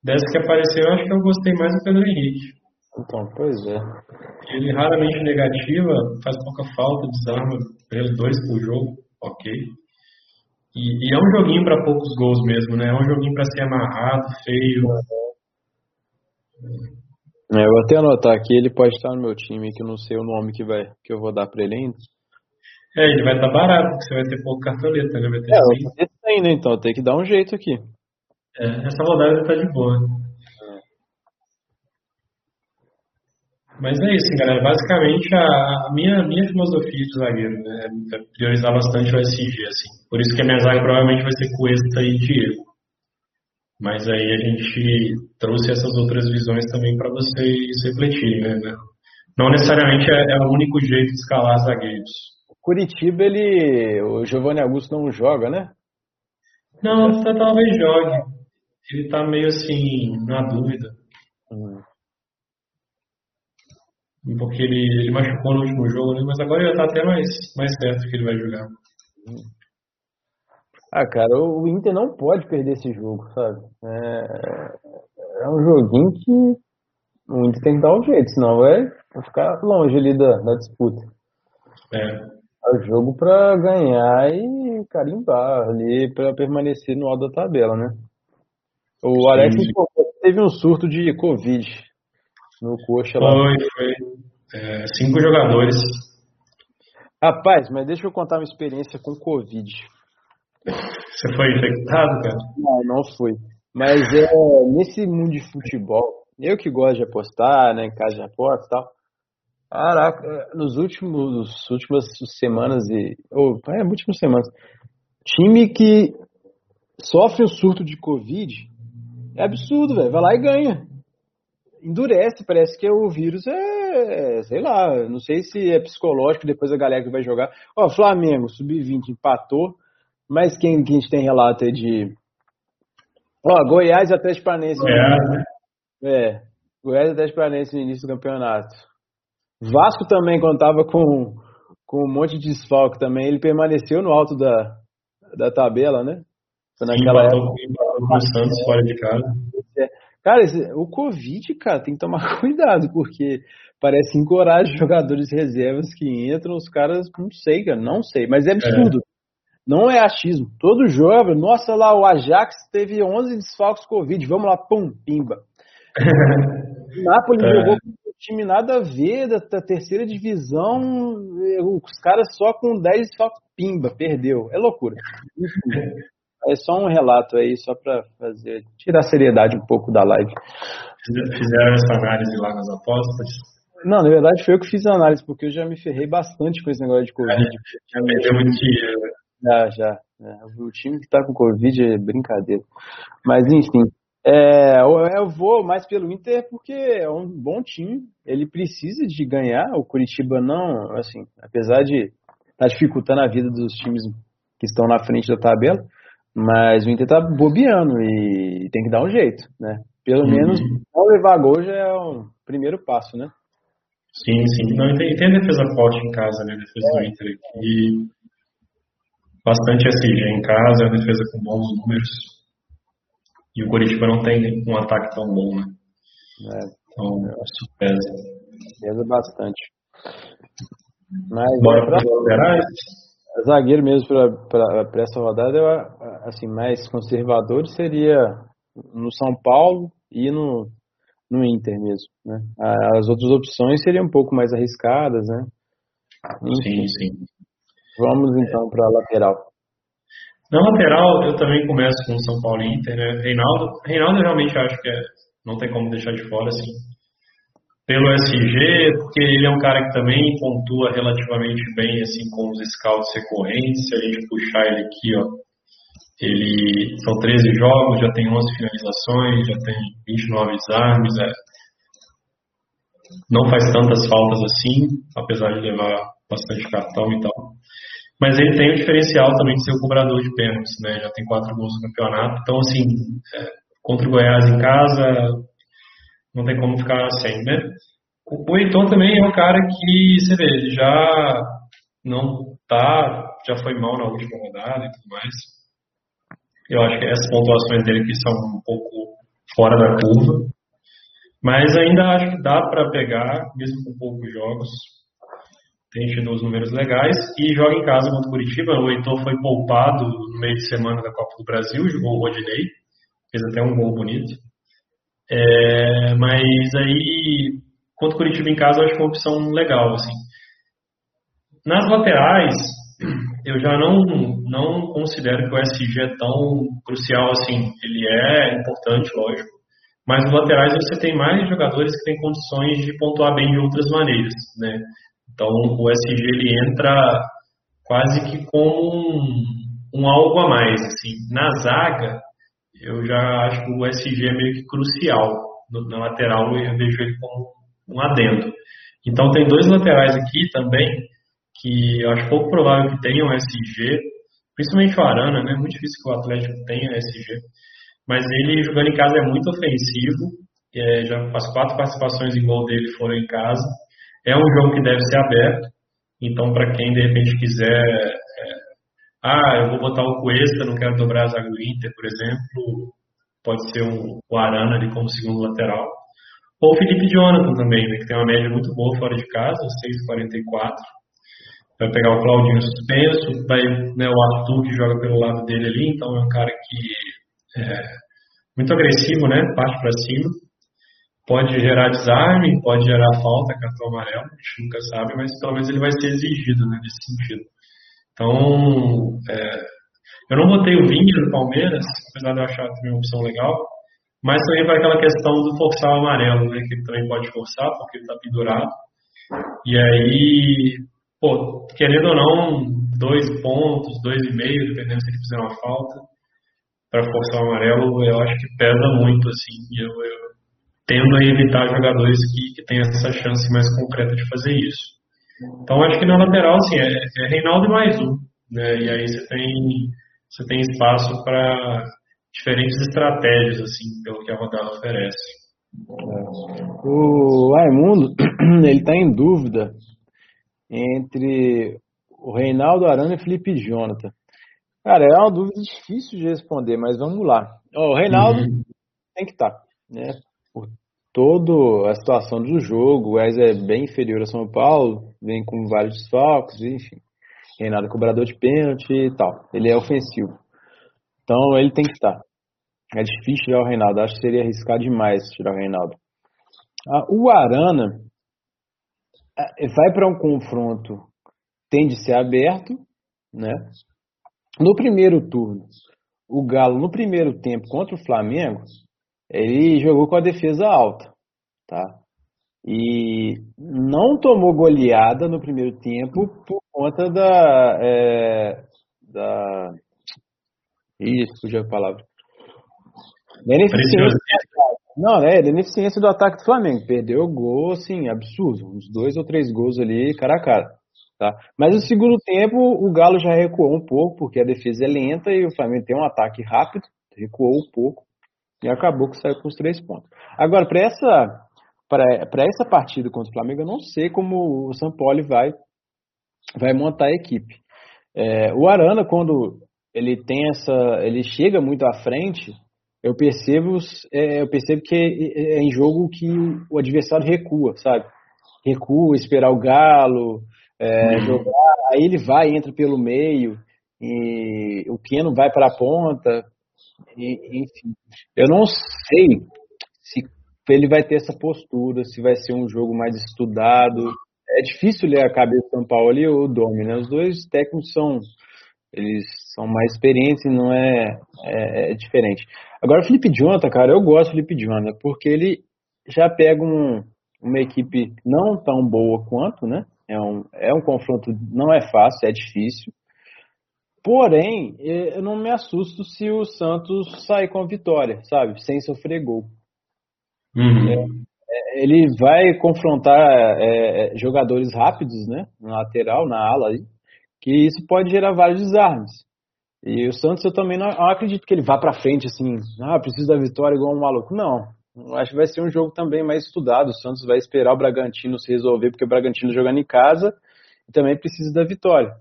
Dessa que apareceu, eu acho que eu gostei mais do Pedro Henrique. Então, pois é. Ele raramente negativa, faz pouca falta, desarma pelos dois por jogo, ok. E, e é um joguinho para poucos gols mesmo, né? É um joguinho para ser amarrado, feio. É, eu vou até anotar aqui, ele pode estar no meu time, que eu não sei o nome que, vai, que eu vou dar para ele ainda. É, ele vai estar barato, porque você vai ter pouco cartoleta, né? Vai ter é, ainda, então, tem que dar um jeito aqui. É, essa rodada tá de boa. Mas é isso, galera. Basicamente, a, a minha, minha filosofia de zagueiro né, é priorizar bastante o SG. Assim. Por isso que a minha zaga provavelmente vai ser Cuesta e Diego. Mas aí a gente trouxe essas outras visões também para vocês refletirem. Né? Não necessariamente é, é, o único jeito de escalar zagueiros. Curitiba, ele. O Giovanni Augusto não joga, né? Não, talvez jogue ele tá meio assim, na dúvida. Uhum. Porque ele, ele machucou no último jogo, né? Mas agora já tá até mais, mais certo que ele vai jogar. Ah, cara, o Inter não pode perder esse jogo, sabe? É, é um joguinho que o Inter tem que dar um jeito, senão vai, vai ficar longe ali da, da disputa. É. É o jogo para ganhar e carimbar ali para permanecer no alto da tabela, né? O Alex teve um surto de Covid no coxa lá. Foi, foi. É, cinco jogadores. Rapaz, mas deixa eu contar uma experiência com Covid. Você foi infectado, cara? Não, não fui. Mas é, nesse mundo de futebol, eu que gosto de apostar, né, em casa de aposta e tal. Caraca, nos últimos últimas semanas e ou é, últimas semanas, time que sofre o surto de Covid é absurdo, velho. Vai lá e ganha. Endurece, parece que o vírus é, sei lá, não sei se é psicológico, depois a galera que vai jogar. Ó, Flamengo, sub-20, empatou, mas quem, quem a gente tem relato aí de. Ó, Goiás e Atlético. Goiás, né? É, Goiás e Atlético no início do campeonato. Vasco também, quando tava com, com um monte de desfalque também, ele permaneceu no alto da, da tabela, né? Foi naquela Sim, época o Santos fora de casa. Cara, o Covid, cara, tem que tomar [LAUGHS] cuidado, porque parece encorajar jogadores reservas que entram, os caras, não sei, cara, não sei, mas é absurdo. É. Não é achismo. Todo jogo, nossa lá, o Ajax teve 11 desfalques Covid, vamos lá, pum, pimba. [LAUGHS] o Napoli é. jogou com um time nada a ver, da, da, terceira divisão, os caras só com 10 desfalques, pimba, perdeu. É loucura. [LAUGHS] É só um relato aí, só para fazer tirar a seriedade um pouco da live. Fizeram essa análise lá nas apostas? Não, na verdade foi eu que fiz a análise, porque eu já me ferrei bastante com esse negócio de Covid. Já perdeu muito dinheiro. Já, já. É, o time que tá com Covid é brincadeira. Mas enfim. É, eu vou mais pelo Inter porque é um bom time. Ele precisa de ganhar. O Curitiba não, assim, apesar de estar tá dificultando a vida dos times que estão na frente da tabela, mas o Inter tá bobeando e tem que dar um jeito, né? Pelo uhum. menos não levar gol já é o primeiro passo, né? Sim, sim. Não, tem, tem a defesa forte em casa, né? A defesa é. do Inter. E bastante SG em casa, é a defesa com bons números. E o Curitiba não tem um ataque tão bom, né? É. Então, isso pesa. Pesa bastante. Mas, Bora para os laterais? Zagueiro mesmo para essa rodada, eu, assim, mais conservador seria no São Paulo e no, no Inter mesmo, né? As outras opções seriam um pouco mais arriscadas, né? Sim, sim. Vamos então para a lateral. Na lateral, eu também começo com São Paulo e Inter, né? Reinaldo, Reinaldo eu realmente acho que é, não tem como deixar de fora, assim. Pelo SG, porque ele é um cara que também pontua relativamente bem, assim, com os scouts recorrentes. Se a gente puxar ele aqui, ó, ele são 13 jogos, já tem 11 finalizações, já tem 29 desarmes, é, não faz tantas faltas assim, apesar de levar bastante cartão e tal. Mas ele tem o diferencial também de ser o cobrador de pênaltis, né? Já tem quatro gols no campeonato. Então, assim, é, contra o Goiás em casa, não tem como ficar sem, né? O Heitor também é um cara que, você vê, ele já não tá, já foi mal na última rodada e tudo mais. Eu acho que essas pontuações dele aqui são um pouco fora da curva. Mas ainda acho que dá para pegar, mesmo com poucos jogos. Tem tido uns números legais e joga em casa contra o Curitiba. O Heitor foi poupado no meio de semana da Copa do Brasil, jogou o Rodinei, fez até um gol bonito. É, mas aí, contra o Curitiba em casa, eu acho que é uma opção legal, assim. Nas laterais, [CLEARS THROAT] eu já não, não considero que o SG é tão crucial assim. Ele é importante, lógico, mas nos laterais você tem mais jogadores que têm condições de pontuar bem de outras maneiras, né? Então o SG ele entra quase que como um, um algo a mais, assim. Na zaga, eu já acho que o SG é meio que crucial. na lateral eu vejo ele como um adendo. Então tem dois laterais aqui também que eu acho pouco provável que tenham SG, principalmente o Arana, né? Muito difícil que o Atlético tenha SG. Mas ele jogando em casa é muito ofensivo. É, já as quatro participações em gol dele foram em casa. É um jogo que deve ser aberto. Então, para quem de repente quiser ah, eu vou botar o Cuesta, não quero dobrar a zaga do Inter, por exemplo, pode ser um, o Arana ali como segundo lateral. Ou o Felipe Jonathan também, né, que tem uma média muito boa fora de casa, 6,44. Vai pegar o Claudinho suspenso, vai né, o Arthur que joga pelo lado dele ali, então é um cara que é muito agressivo, né? Parte para cima. Pode gerar desarme, pode gerar falta, cartão amarelo, a gente nunca sabe, mas pelo menos ele vai ser exigido né, nesse sentido. Então, é, eu não botei o Vinha no Palmeiras, apesar de eu achar também uma opção legal, mas também vai aquela questão do forçar o amarelo, né, que ele também pode forçar, porque ele está pendurado. E aí, pô, querendo ou não, dois pontos, dois e meio, dependendo se ele fizer uma falta, para forçar o amarelo, eu acho que pesa muito, assim, eu, eu tendo a evitar jogadores que, que têm essa chance mais concreta de fazer isso. Então acho que na lateral assim, é, é Reinaldo e mais um. Né? E aí você tem, você tem espaço para diferentes estratégias, assim, pelo que a rodada oferece. O Raimundo, [CLEARS THROAT] ele está em dúvida entre o Reinaldo Arana e Felipe Jonathan. Cara, é uma dúvida difícil de responder, mas vamos lá. o Reinaldo uhum. tem que estar, tá, né? Por toda a situação do jogo. O Wes é bem inferior a São Paulo, vem com vários desfalques, enfim. Reinaldo é cobrador de pênalti e tal. Ele é ofensivo. Então ele tem que estar. É difícil tirar o Reinaldo. Acho que seria arriscar demais tirar o Reinaldo. Ah, o Arana é, vai para um confronto, tende a ser aberto, né? No primeiro turno, o Galo, no primeiro tempo contra o Flamengo, ele jogou com a defesa alta, tá? E não tomou goleada no primeiro tempo por conta da. É, da... Isso, fugiu a palavra. Da ineficiência, não, é, da ineficiência do ataque do Flamengo. Perdeu gol, assim, absurdo. Uns dois ou três gols ali, cara a cara. Tá? Mas no segundo tempo, o Galo já recuou um pouco, porque a defesa é lenta e o Flamengo tem um ataque rápido, recuou um pouco e acabou que saiu com os três pontos. Agora, para essa, essa partida contra o Flamengo, eu não sei como o São Paulo vai, vai montar a equipe. É, o Arana, quando ele tem essa. ele chega muito à frente, eu percebo, é, eu percebo que é, é em jogo que o adversário recua, sabe? Recua, esperar o Galo, é, uhum. jogar, aí ele vai, entra pelo meio, e o Keno vai para a ponta, enfim. Eu não sei se ele vai ter essa postura, se vai ser um jogo mais estudado. É difícil ler a cabeça do São Paulo e o Domi, né? Os dois técnicos são eles são mais experientes e não é, é, é, diferente. Agora, o Felipe Jonathan, cara, eu gosto do Felipe Jonathan, porque ele já pega um, uma equipe não tão boa quanto, né? É um, é um confronto, não é fácil, é difícil. Porém, eu não me assusto se o Santos sair com a vitória, sabe? Sem sofrer gol. Uhum. É, é ele vai confrontar é, é, jogadores rápidos, né? Na lateral, na ala aí que isso pode gerar vários desarmes. E o Santos eu também não, não acredito que ele vá para frente assim, ah, preciso da vitória igual um maluco. Não. Eu acho que vai ser um jogo também mais estudado. O Santos vai esperar o Bragantino se resolver, porque o Bragantino jogando em casa e também precisa da vitória.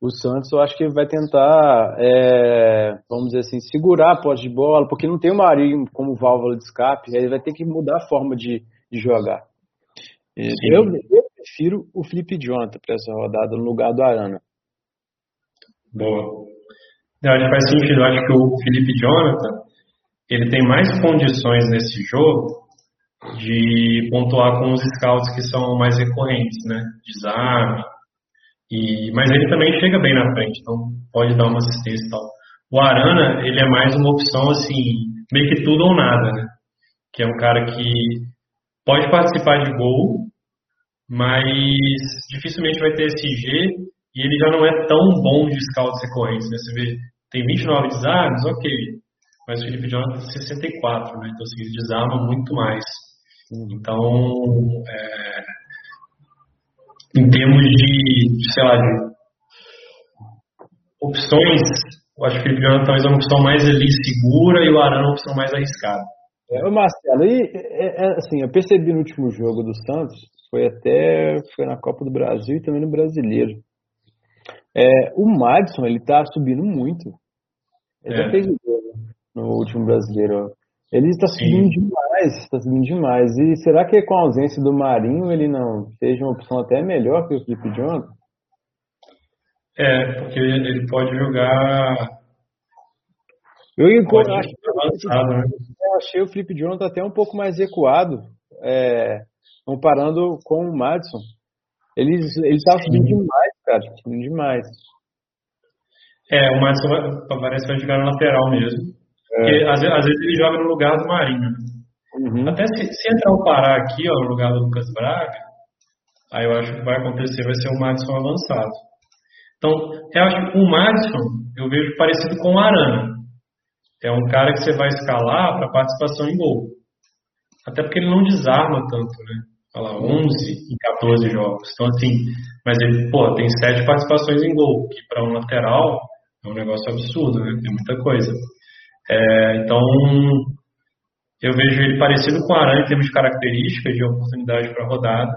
O Santos eu acho que vai tentar, é, vamos dizer assim, segurar a posse de bola, porque não tem o Marinho como válvula de escape, aí vai ter que mudar a forma de, de jogar. Eu, eu, prefiro o Felipe Jonathan para essa rodada no lugar do Arana. Boa. Eu acho que faz sentido. Eu acho que o Felipe Jonathan ele tem mais condições nesse jogo de pontuar com os scouts que são mais recorrentes, né? Desarme. E, mas ele também chega bem na frente, então pode dar uma assistência e tal. O Arana, ele é mais uma opção assim, meio que tudo ou nada, né? Que é um cara que pode participar de gol, mas dificilmente vai ter esse G e ele já não é tão bom de scouts recorrentes, né? Você vê, tem 29 desarmes, ok, mas o Felipe Jonathan tem 64, né? Então, assim, ele desarma muito mais. Então, é, em termos de, sei lá, de opções, eu acho que o Felipe Jonathan talvez é uma opção mais ali segura e o Arana é uma opção mais arriscada. É, Marcelo, e é, é, assim, eu percebi no último jogo do Santos, foi até foi na Copa do Brasil e também no Brasileiro. É, o Madison, ele tá subindo muito. Ele é. já fez o gol no último brasileiro. Ele está subindo Sim. demais, está subindo demais. E será que com a ausência do Marinho ele não seja uma opção até melhor que o Felipe Jonathan? É, porque ele pode jogar. Eu, avançado, né? eu achei o Felipe Jonathan até um pouco mais recuado, é, comparando com o Madison. Ele estava subindo demais cara, subindo demais. É, o Madison parece que vai jogar no lateral mesmo. É. Porque às, às, vezes ele joga no lugar do Marinho. Né? Uhum. Até se, se, entrar o Pará aqui, ó, no lugar do Lucas Braga, aí eu acho que vai acontecer, vai ser o Madison avançado. Então, eu acho que o Madison, eu vejo parecido com o Arana. É um cara que você vai escalar para participação em gol. Até porque ele não desarma tanto, né? Lá, 11 em 14 jogos. Então, assim, mas ele, pô, tem sete participações em gol, que para um lateral é um negócio absurdo, né? Tem muita coisa. É, então, eu vejo ele parecido com o Aranha em termos de características, de oportunidade para rodada,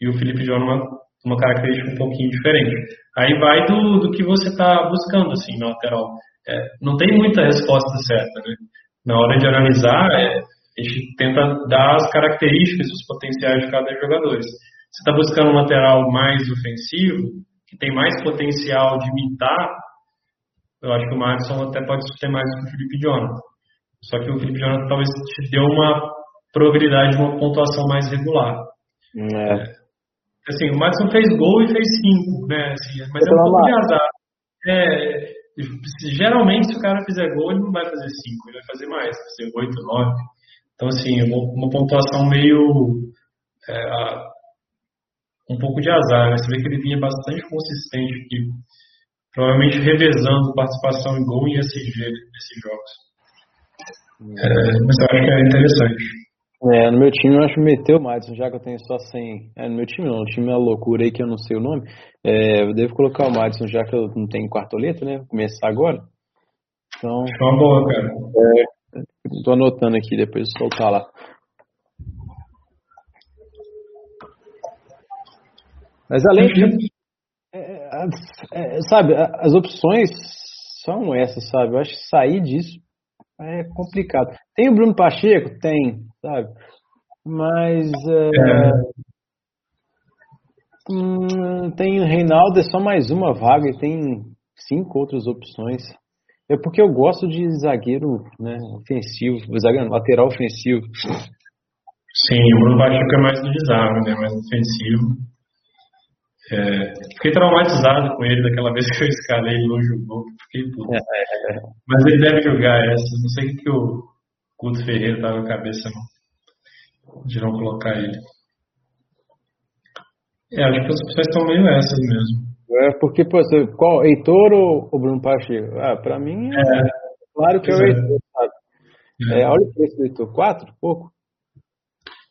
e o Felipe João uma, uma característica um pouquinho diferente. Aí vai do, do que você está buscando, assim, na lateral. É, não tem muita resposta certa, né? Na hora de analisar, é, a gente tenta dar as características, os potenciais de cada jogador. Você está buscando um lateral mais ofensivo, que tem mais potencial de imitar, eu acho que o Madison até pode ter mais que o Felipe Jonathan. Só que o Felipe Jonathan talvez te dê uma probabilidade de uma pontuação mais regular. É. Assim, o Madison fez gol e fez cinco, né? Assim, mas é um pouco de azar. É, geralmente, se o cara fizer gol, ele não vai fazer cinco, ele vai fazer mais, vai fazer oito, nove. Então, assim, uma, uma pontuação meio. É, um pouco de azar, né? Você vê que ele vinha bastante consistente aqui, provavelmente revezando participação em gol e SG nesses jogos. É, mas eu acho que é interessante. É, no meu time eu acho que meteu o Madison, já que eu tenho só 100. É, no meu time não, o time é uma loucura aí que eu não sei o nome. É, eu devo colocar o Madison, já que eu não tenho quartoleta, né? Vou começar agora. Então. É uma boa, cara. É, tô anotando aqui, depois de soltar lá. Mas além disso, é, é, sabe, as opções são essas, sabe? Eu acho que sair disso é complicado. Tem o Bruno Pacheco? Tem, sabe? Mas. É, é. Hum, tem o Reinaldo, é só mais uma vaga e tem cinco outras opções. É porque eu gosto de zagueiro né, ofensivo, zagueiro lateral ofensivo. Sim, o Bruno Pacheco é mais do desarme, né? Mais ofensivo. É, fiquei traumatizado com ele daquela [LAUGHS] vez que eu escalei ele não jogou. Fiquei puto. É, é, é. Mas ele deve jogar essa. Não sei o que o Couto Ferreira tava na cabeça não, de não colocar ele. É, acho que as opções estão meio essas mesmo. É, porque, pô, você, qual, Heitor ou, ou Bruno Pacheco? Ah, pra mim, é, claro que é o Heitor, sabe? É. olha o preço do Heitor, quatro? Pouco?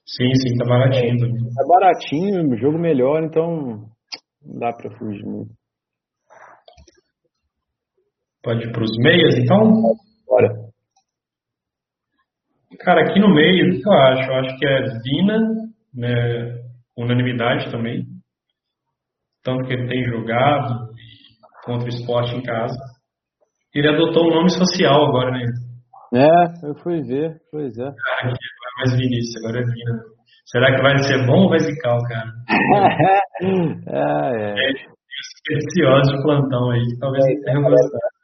Sim, sim, tá baratinho. Tá baratinho, jogo melhor, então não dá para fugir muito. Pode ir para os meias, então? Bora. Cara, aqui no meio, o que eu acho? Eu acho que é Vina, né, unanimidade também. Tanto que ele tem jogado contra o esporte em casa. Ele adotou um nome social agora, né? É, eu fui ver, pois é. Cara, não é mais Vinícius, agora é Vina. Será que vai ser bom ou vai zicar o cara? [LAUGHS] ah, é. é. Precioso de plantão aí, que talvez é, tenha gostado.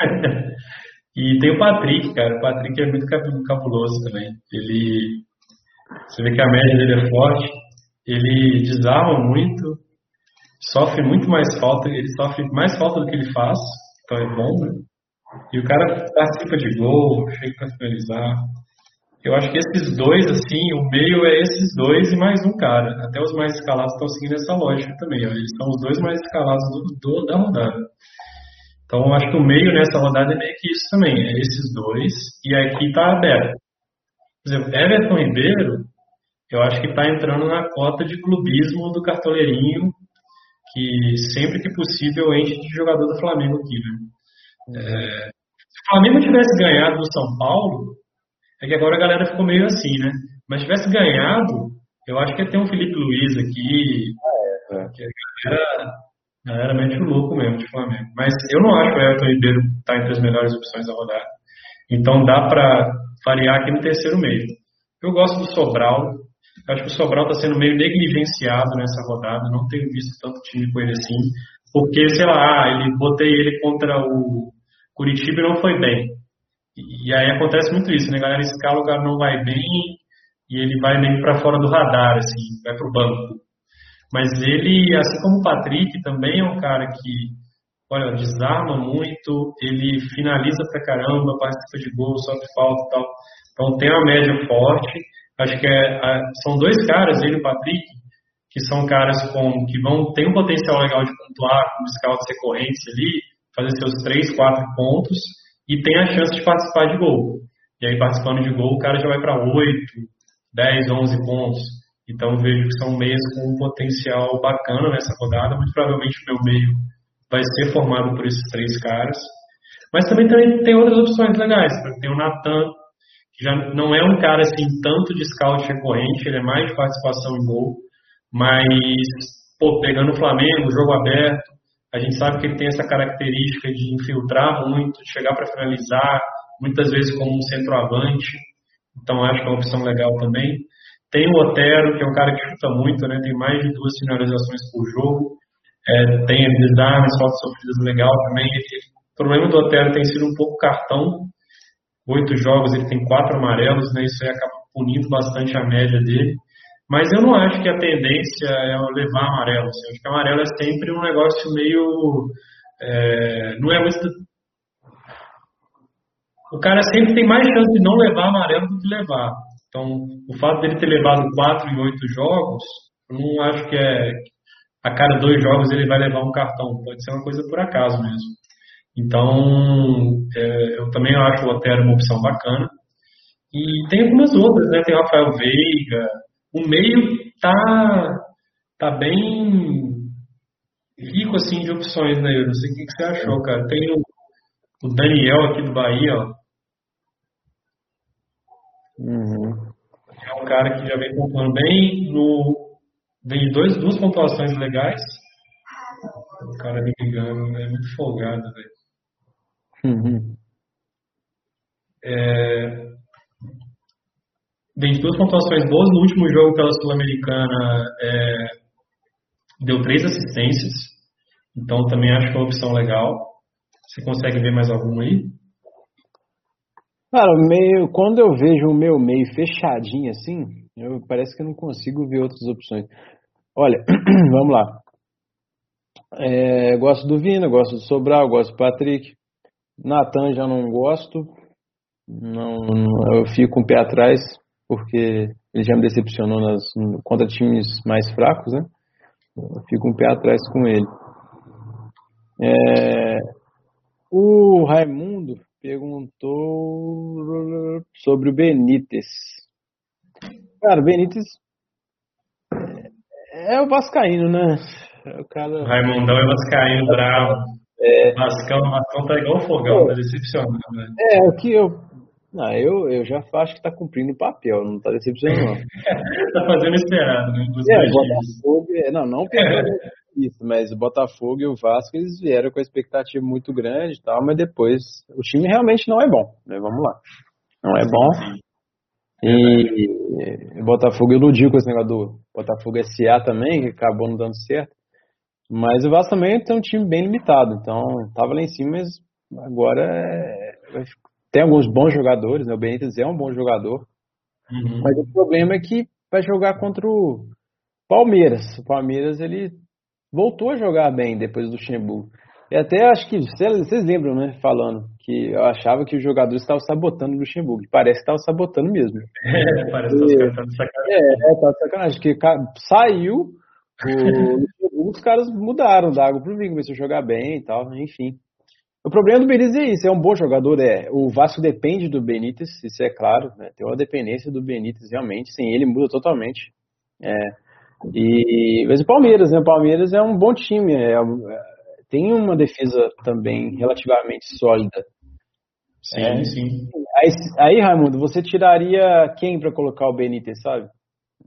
[LAUGHS] e tem o Patrick, cara. O Patrick é muito cabuloso também. Ele. Você vê que a média dele é forte. Ele desarma muito. Sofre muito mais falta. Ele sofre mais falta do que ele faz. Então é bom, né? E o cara participa de gol, chega pra finalizar. Eu acho que esses dois, assim, o meio é esses dois e mais um cara. Até os mais escalados estão seguindo essa lógica também. Eles são os dois mais escalados do, do, da rodada. Então, eu acho que o meio nessa rodada é meio que isso também. É esses dois. E aqui está aberto. Por exemplo, Everton Ribeiro, eu acho que está entrando na cota de clubismo do cartoleirinho, que sempre que possível enche de jogador do Flamengo aqui. Né? É, se o Flamengo tivesse ganhado do São Paulo, é que agora a galera ficou meio assim, né? Mas se tivesse ganhado, eu acho que ia ter um Felipe Luiz aqui. Ah, é, é. Que a galera, a galera mete o louco mesmo de Flamengo. Mas eu não acho que o Everton Ribeiro está entre as melhores opções da rodada. Então dá para variar aqui no terceiro meio. Eu gosto do Sobral. Eu acho que o Sobral está sendo meio negligenciado nessa rodada. Não tenho visto tanto time com ele assim. Porque, sei lá, ele botei ele contra o Curitiba e não foi bem. E aí acontece muito isso, né? Galera escala, o cara não vai bem e ele vai meio para fora do radar, assim, vai pro banco. Mas ele, assim como o Patrick, também é um cara que, olha, desarma muito, ele finaliza pra caramba, participa de gol, sofre falta e tal. Então tem uma média forte. Acho que é, são dois caras, ele e o Patrick, que são caras com, que vão ter um potencial legal de pontuar com scouts recorrentes ali, fazer seus três, quatro pontos e tem a chance de participar de gol. E aí, participando de gol, o cara já vai para 8, 10, 11 pontos. Então, vejo que são meias com um potencial bacana nessa rodada. Muito provavelmente o meu meio vai ser formado por esses três caras. Mas também tem, tem outras opções legais. Tem o Natan, que já não é um cara assim tanto de scout recorrente, ele é mais de participação em gol. Mas, pô, pegando o Flamengo, jogo aberto, a gente sabe que ele tem essa característica de infiltrar muito, de chegar para finalizar, muitas vezes como um centroavante. Então acho que é uma opção legal também. Tem o Otero, que é um cara que chuta muito, né? Tem mais de duas finalizações por jogo. É, tem desarmes, faltas sofridas legal também. o problema do Otero tem sido um pouco cartão. Oito jogos, ele tem quatro amarelos, né? Isso aí acaba punindo bastante a média dele. Mas eu não acho que a tendência é levar amarelo. Assim. Acho que amarelo é sempre um negócio meio. É, não é muito. O cara sempre tem mais chance de não levar amarelo do que levar. Então, o fato dele ter levado 4 em 8 jogos, eu não acho que é. A cada dois jogos ele vai levar um cartão. Pode ser uma coisa por acaso mesmo. Então, é, eu também acho o Otero uma opção bacana. E tem algumas outras, né? Tem o Rafael Veiga. O meio tá, tá bem rico, assim, de opções, né? Eu não sei o que, que você achou, cara. Tem o, o Daniel aqui do Bahia, ó. Uhum. É um cara que já vem pontuando bem. No, vem dois, duas pontuações legais. O cara me ligando, é muito folgado, velho. Uhum. É, vem duas pontuações boas. No último jogo pela Sul-Americana, é, deu três assistências. Então também acho é uma opção legal. Você consegue ver mais algum aí? Cara, meio, quando eu vejo o meu meio fechadinho assim, eu parece que eu não consigo ver outras opções. Olha, [CLEARS THROAT] vamos lá. É, gosto do Vina, gosto do Sobral, gosto do Patrick. Natan já não gosto. Não, eu fico com um o pé atrás, porque ele já me decepcionou nas, contra times mais fracos, né? Eu fico um pé atrás com ele. É, o Raimundo perguntou sobre o Benítez. Cara, o Benítez é, é o Vascaíno, né? É o cara... Raimundão é Vascaíno, bravo. É, Vascão, Vascão tá igual o fogão, tá decepcionando, né? é o que eu. Não, eu, eu já acho que tá cumprindo o papel, não tá decepcionando, não. [LAUGHS] tá fazendo esperado, né? Dos É. Botafogo, é, não, não [LAUGHS] isso, mas o Botafogo e o Vasco eles vieram com a expectativa muito grande e tal, mas depois o time realmente não é bom, né? Vamos lá. Não é bom. E o Botafogo iludiu com esse negócio do Botafogo SA também, que acabou não dando certo. Mas o Vasco também tem um time bem limitado, então tava lá em cima, mas agora é- tem alguns bons jogadores, né? O Benítez é um bom jogador, Uhum. mas o problema é que vai jogar contra o Palmeiras. O Palmeiras ele voltou a jogar bem depois do Luxemburgo. E até acho que vocês lembram, né? Falando que eu achava que os jogadores estavam sabotando o Luxemburgo. Parece que estavam sabotando mesmo. É, parece que de sacanagem. É, é, tá sacanagem. Que saiu, o [LAUGHS] Luxemburgo, os caras mudaram da água pro vinho, começou a jogar bem e tal, enfim. O problema do Benítez é isso, é um bom jogador, é. O Vasco depende do Benítez, isso é claro, né? Tem uma dependência do Benítez realmente, sem ele muda totalmente. É. E mas o Palmeiras, né? O Palmeiras é um bom time, é, é- tem uma defesa também relativamente sólida. Sim, É. sim. Aí, aí Raimundo, você tiraria quem para colocar o Benítez, sabe?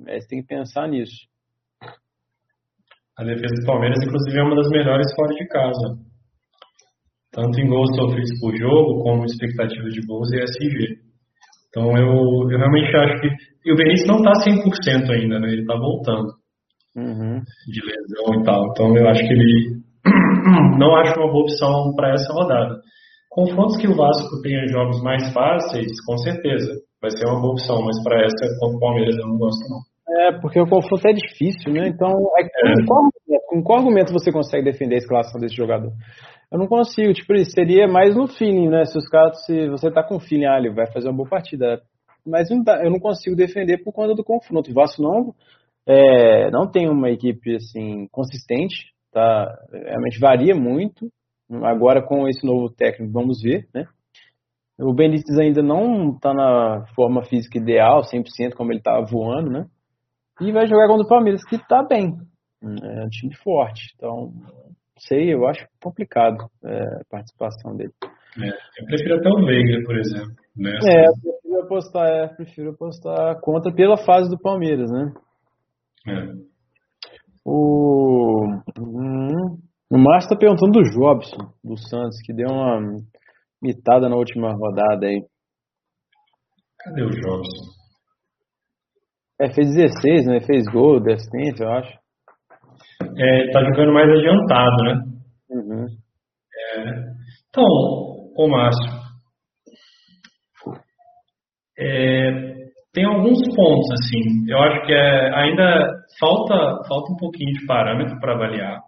É, você tem que pensar nisso. A defesa do Palmeiras, inclusive, é uma das melhores fora de casa. Tanto em gols sofridos por jogo, como expectativa de gols e SG. Então eu, eu realmente acho que. E o Benítez não está 100% ainda, né? Ele está voltando Uhum. de lesão e tal. Então eu acho que ele. [CLEARS THROAT] não acho uma boa opção para essa rodada. Confrontos que o Vasco tenha jogos mais fáceis, com certeza. Vai ser uma boa opção, mas para essa contra o Palmeiras eu não gosto, não. É, porque o confronto é difícil, né? Então, é, com, qual, argumento- com qual argumento você consegue defender a escalação desse jogador? Eu não consigo, tipo, seria mais no feeling, né? Se os caras, se você tá com feeling, ah, ele vai fazer uma boa partida. Mas não dá- eu não consigo defender por conta do confronto. O Vasco não, é, não tem uma equipe, assim, consistente, tá? Realmente varia muito. Agora, com esse novo técnico, vamos ver, né? O Benítez ainda não está na forma física ideal, 100% como ele estava voando, né? E vai jogar contra o Palmeiras, que está bem. É um time forte. Então, sei, eu acho complicado é, a participação dele. É, eu prefiro até o Veiga, por exemplo. Né? É, eu prefiro apostar, é, prefiro apostar contra pela fase do Palmeiras, né? É. O, hum, o Márcio está perguntando do Jobson, do Santos, que deu uma mitada na última rodada aí. Cadê o Jobson? É, fez 16, né? Fez gol, assistência, eu acho. É, tá jogando mais adiantado, né? Uhum. Então, ô Márcio, é, tem alguns pontos, assim, eu acho que é, ainda falta, falta um pouquinho de parâmetro para avaliar.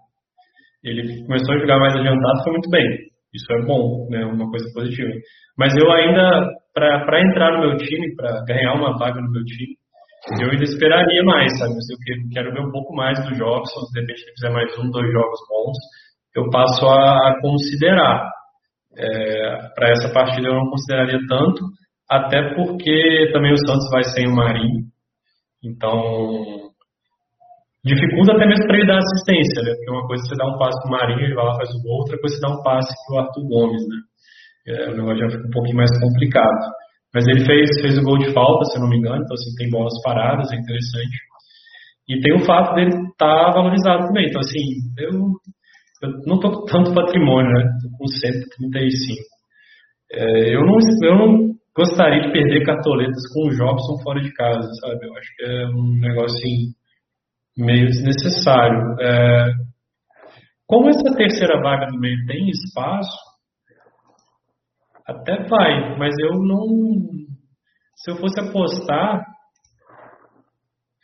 Ele começou a jogar mais adiantado, foi muito bem. Isso é bom, né? Uma coisa positiva. Mas eu ainda, para entrar no meu time, para ganhar uma vaga no meu time, eu ainda esperaria mais, sabe? Eu que- quero ver um pouco mais do Jobson, de repente ele fizer mais um, dois jogos bons, eu passo a, considerar. É, para essa partida eu não consideraria tanto, até porque também o Santos vai sem o Marinho. Então, dificulta até mesmo para ele dar assistência, né? Porque uma coisa é você dá um passe pro Marinho, ele vai lá faz o gol, outra coisa é você dá um passe pro Arthur Gomes, né? É, o negócio já fica um pouquinho mais complicado. Mas ele fez, fez o gol de falta, se não me engano, então assim, tem bolas paradas, é interessante. E tem o fato dele estar tá valorizado também. Então, assim, eu, eu não estou com tanto patrimônio, né? Estou com 135. É, eu, não, eu não gostaria de perder cartoletas com o Jobson fora de casa, sabe? Eu acho que é um negócio assim, meio desnecessário. É, como essa terceira vaga do meio tem espaço, até vai, mas eu não. Se eu fosse apostar,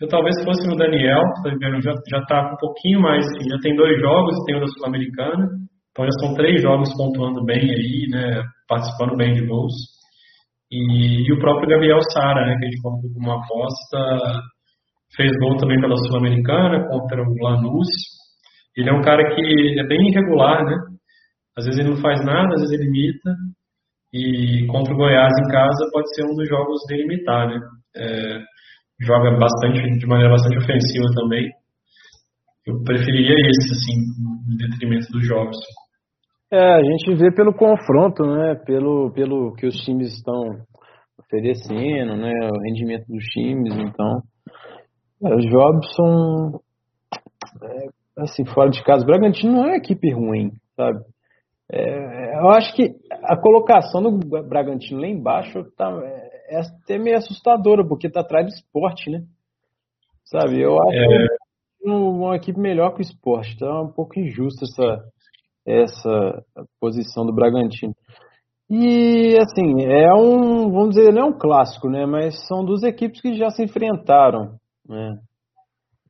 eu talvez fosse no Daniel, tá? Já, já tá um pouquinho mais, já tem dois jogos, tem o da Sul-Americana, então já são três jogos pontuando bem aí, né? Participando bem de gols. E, e o próprio Gabriel Sara, né? Que a gente colocou uma aposta, fez gol também pela Sul-Americana contra o Lanús. Ele é um cara que é bem irregular, né? Às vezes ele não faz nada, às vezes ele imita. E contra o Goiás em casa pode ser um dos jogos dele imitar, né? É, joga bastante, de maneira bastante ofensiva também. Eu preferiria esse, assim, em detrimento dos jogos. É, a gente vê pelo confronto, né? Pelo, pelo que os times estão oferecendo, né? O rendimento dos times, então. É, o Jobson, é, assim, fora de casa, o Bragantino não é equipe ruim, sabe? É, eu acho que a colocação do Bragantino lá embaixo tá, é, é até meio assustadora, porque tá atrás do esporte, né? Sabe? Eu acho é... uma equipe melhor que o esporte. Então é um pouco injusta essa, essa posição do Bragantino. E assim, é um, vamos dizer, não é um clássico, né? Mas são duas equipes que já se enfrentaram, né?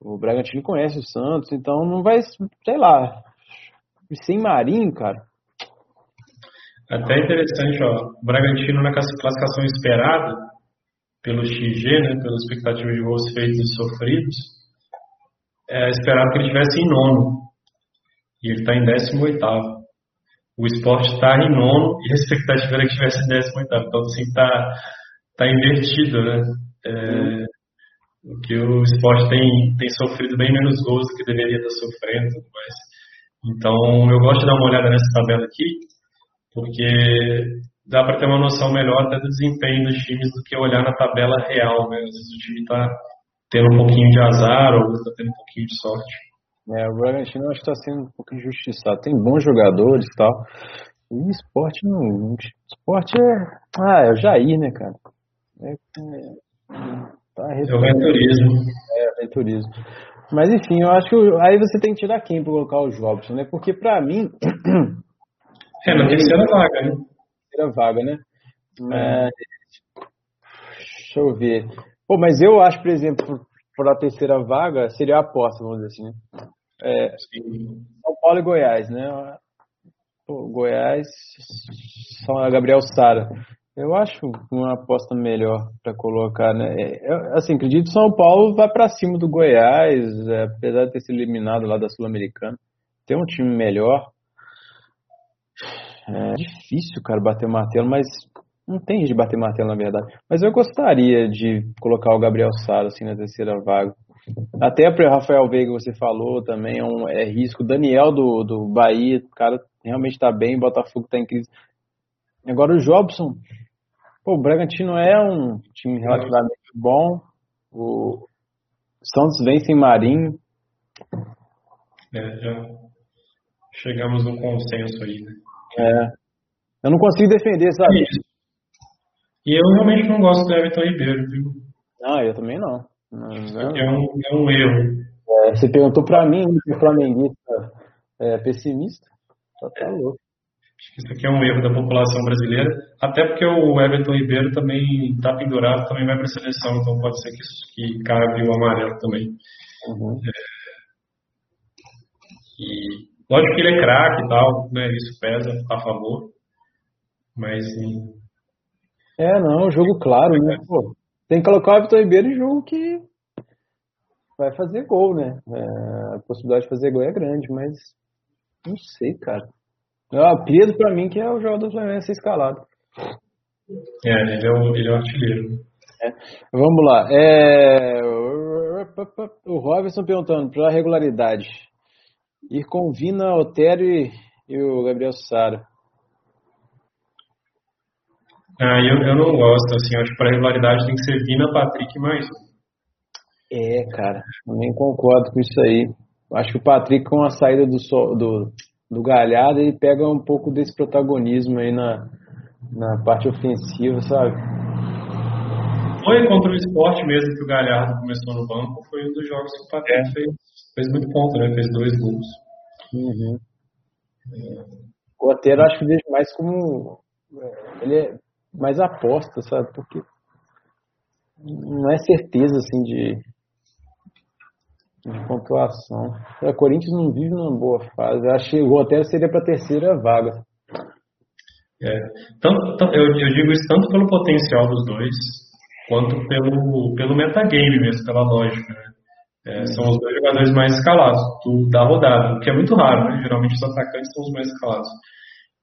O Bragantino conhece o Santos, então não vai, sei lá, sem Marinho, cara. Até interessante, ó, Bragantino na classificação esperada pelo XG, né, pela expectativa de gols feitos e sofridos, é esperado que ele estivesse em nono. E ele está em 18 O esporte está em nono e a expectativa era que estivesse em 18 Então, assim, está tá invertido, né? É, o que o esporte tem, tem sofrido bem menos gols do que deveria estar sofrendo. Mas, então, eu gosto de dar uma olhada nessa tabela aqui porque dá para ter uma noção melhor até do desempenho dos times do que olhar na tabela real, né? Às vezes o time está tendo um pouquinho de azar ou está tendo um pouquinho de sorte. É, o Bragantino acho que está sendo um pouco injustiçado. Tem bons jogadores e tal. E esporte não. Esporte é. Ah, é o Jair, né, cara? É, é, tá é o venturismo. É, venturismo. Mas enfim, eu acho que aí você tem que tirar quem para colocar o Jobson, né? Porque para mim, [CLEARS THROAT] É, na terceira vaga, né? Terceira vaga, né? Mas, deixa eu ver. Pô, mas eu acho, por exemplo, para a terceira vaga, seria a aposta, vamos dizer assim, né? É, São Paulo e Goiás, né? Pô, Goiás, só Gabriel Sara. Eu acho uma aposta melhor para colocar, né? Eu, assim, acredito que São Paulo vai para cima do Goiás, é, apesar de ter sido eliminado lá da Sul-Americana. Tem um time melhor. É difícil, cara, bater martelo, mas não tem jeito de bater martelo, na verdade. Mas eu gostaria de colocar o Gabriel Sara assim na terceira vaga. Até para o Rafael Veiga, você falou também, é, um, é risco. Daniel do, do Bahia, o cara realmente está bem, Botafogo está em crise. Agora o Jobson, pô, o Bragantino é um time relativamente bom. O Santos vem sem Marinho. É, já chegamos num consenso aí, né? É. Eu não consigo defender, sabe? Isso. E eu realmente não gosto do Everton Ribeiro, viu? Não, eu também não. É, um, é um erro. É, você perguntou pra mim, que flamenguista é, pessimista. Só tá louco. Acho que isso aqui é um erro da população brasileira, até porque o Everton Ribeiro também está pendurado, também vai para a seleção, então pode ser que, que cabe o amarelo também. Uhum. É, e Lógico que ele é craque e tal, né? Isso pesa a favor. Mas. É, não, jogo claro, né? Pô, tem que colocar o Vitor Ribeiro em jogo que vai fazer gol, né? É, a possibilidade de fazer gol é grande, mas não sei, cara. Ah, Pedro, pra mim, que é o jogador do Flamengo a ser escalado. É, ele é o, ele é o artilheiro. É. Vamos lá. É... O Robson perguntando para regularidade. Ir com Vina, Otério e, e o Gabriel Sara. Ah, eu, eu não gosto, assim, acho que para regularidade tem que ser Vina, Patrick mais É, cara, também concordo com isso aí. Acho que o Patrick, com a saída do, do, do Galhardo, ele pega um pouco desse protagonismo aí na, na parte ofensiva, sabe? Foi contra o esporte mesmo que o Galhardo começou no banco, foi um dos jogos que o Patrick é. fez, fez muito ponto, né? Fez dois gols. Uhum. O Otero acho que vejo mais como. É, ele é mais aposta, sabe? Porque não é certeza assim de, de pontuação. O Corinthians não vive numa boa fase. Eu acho que o Otero seria para a terceira vaga. É, tanto, eu, eu digo isso tanto pelo potencial dos dois, quanto pelo, pelo metagame mesmo, pela lógica. Né? É, são os dois jogadores mais escalados do, da rodada, o que é muito raro, né? Geralmente os atacantes são os mais escalados.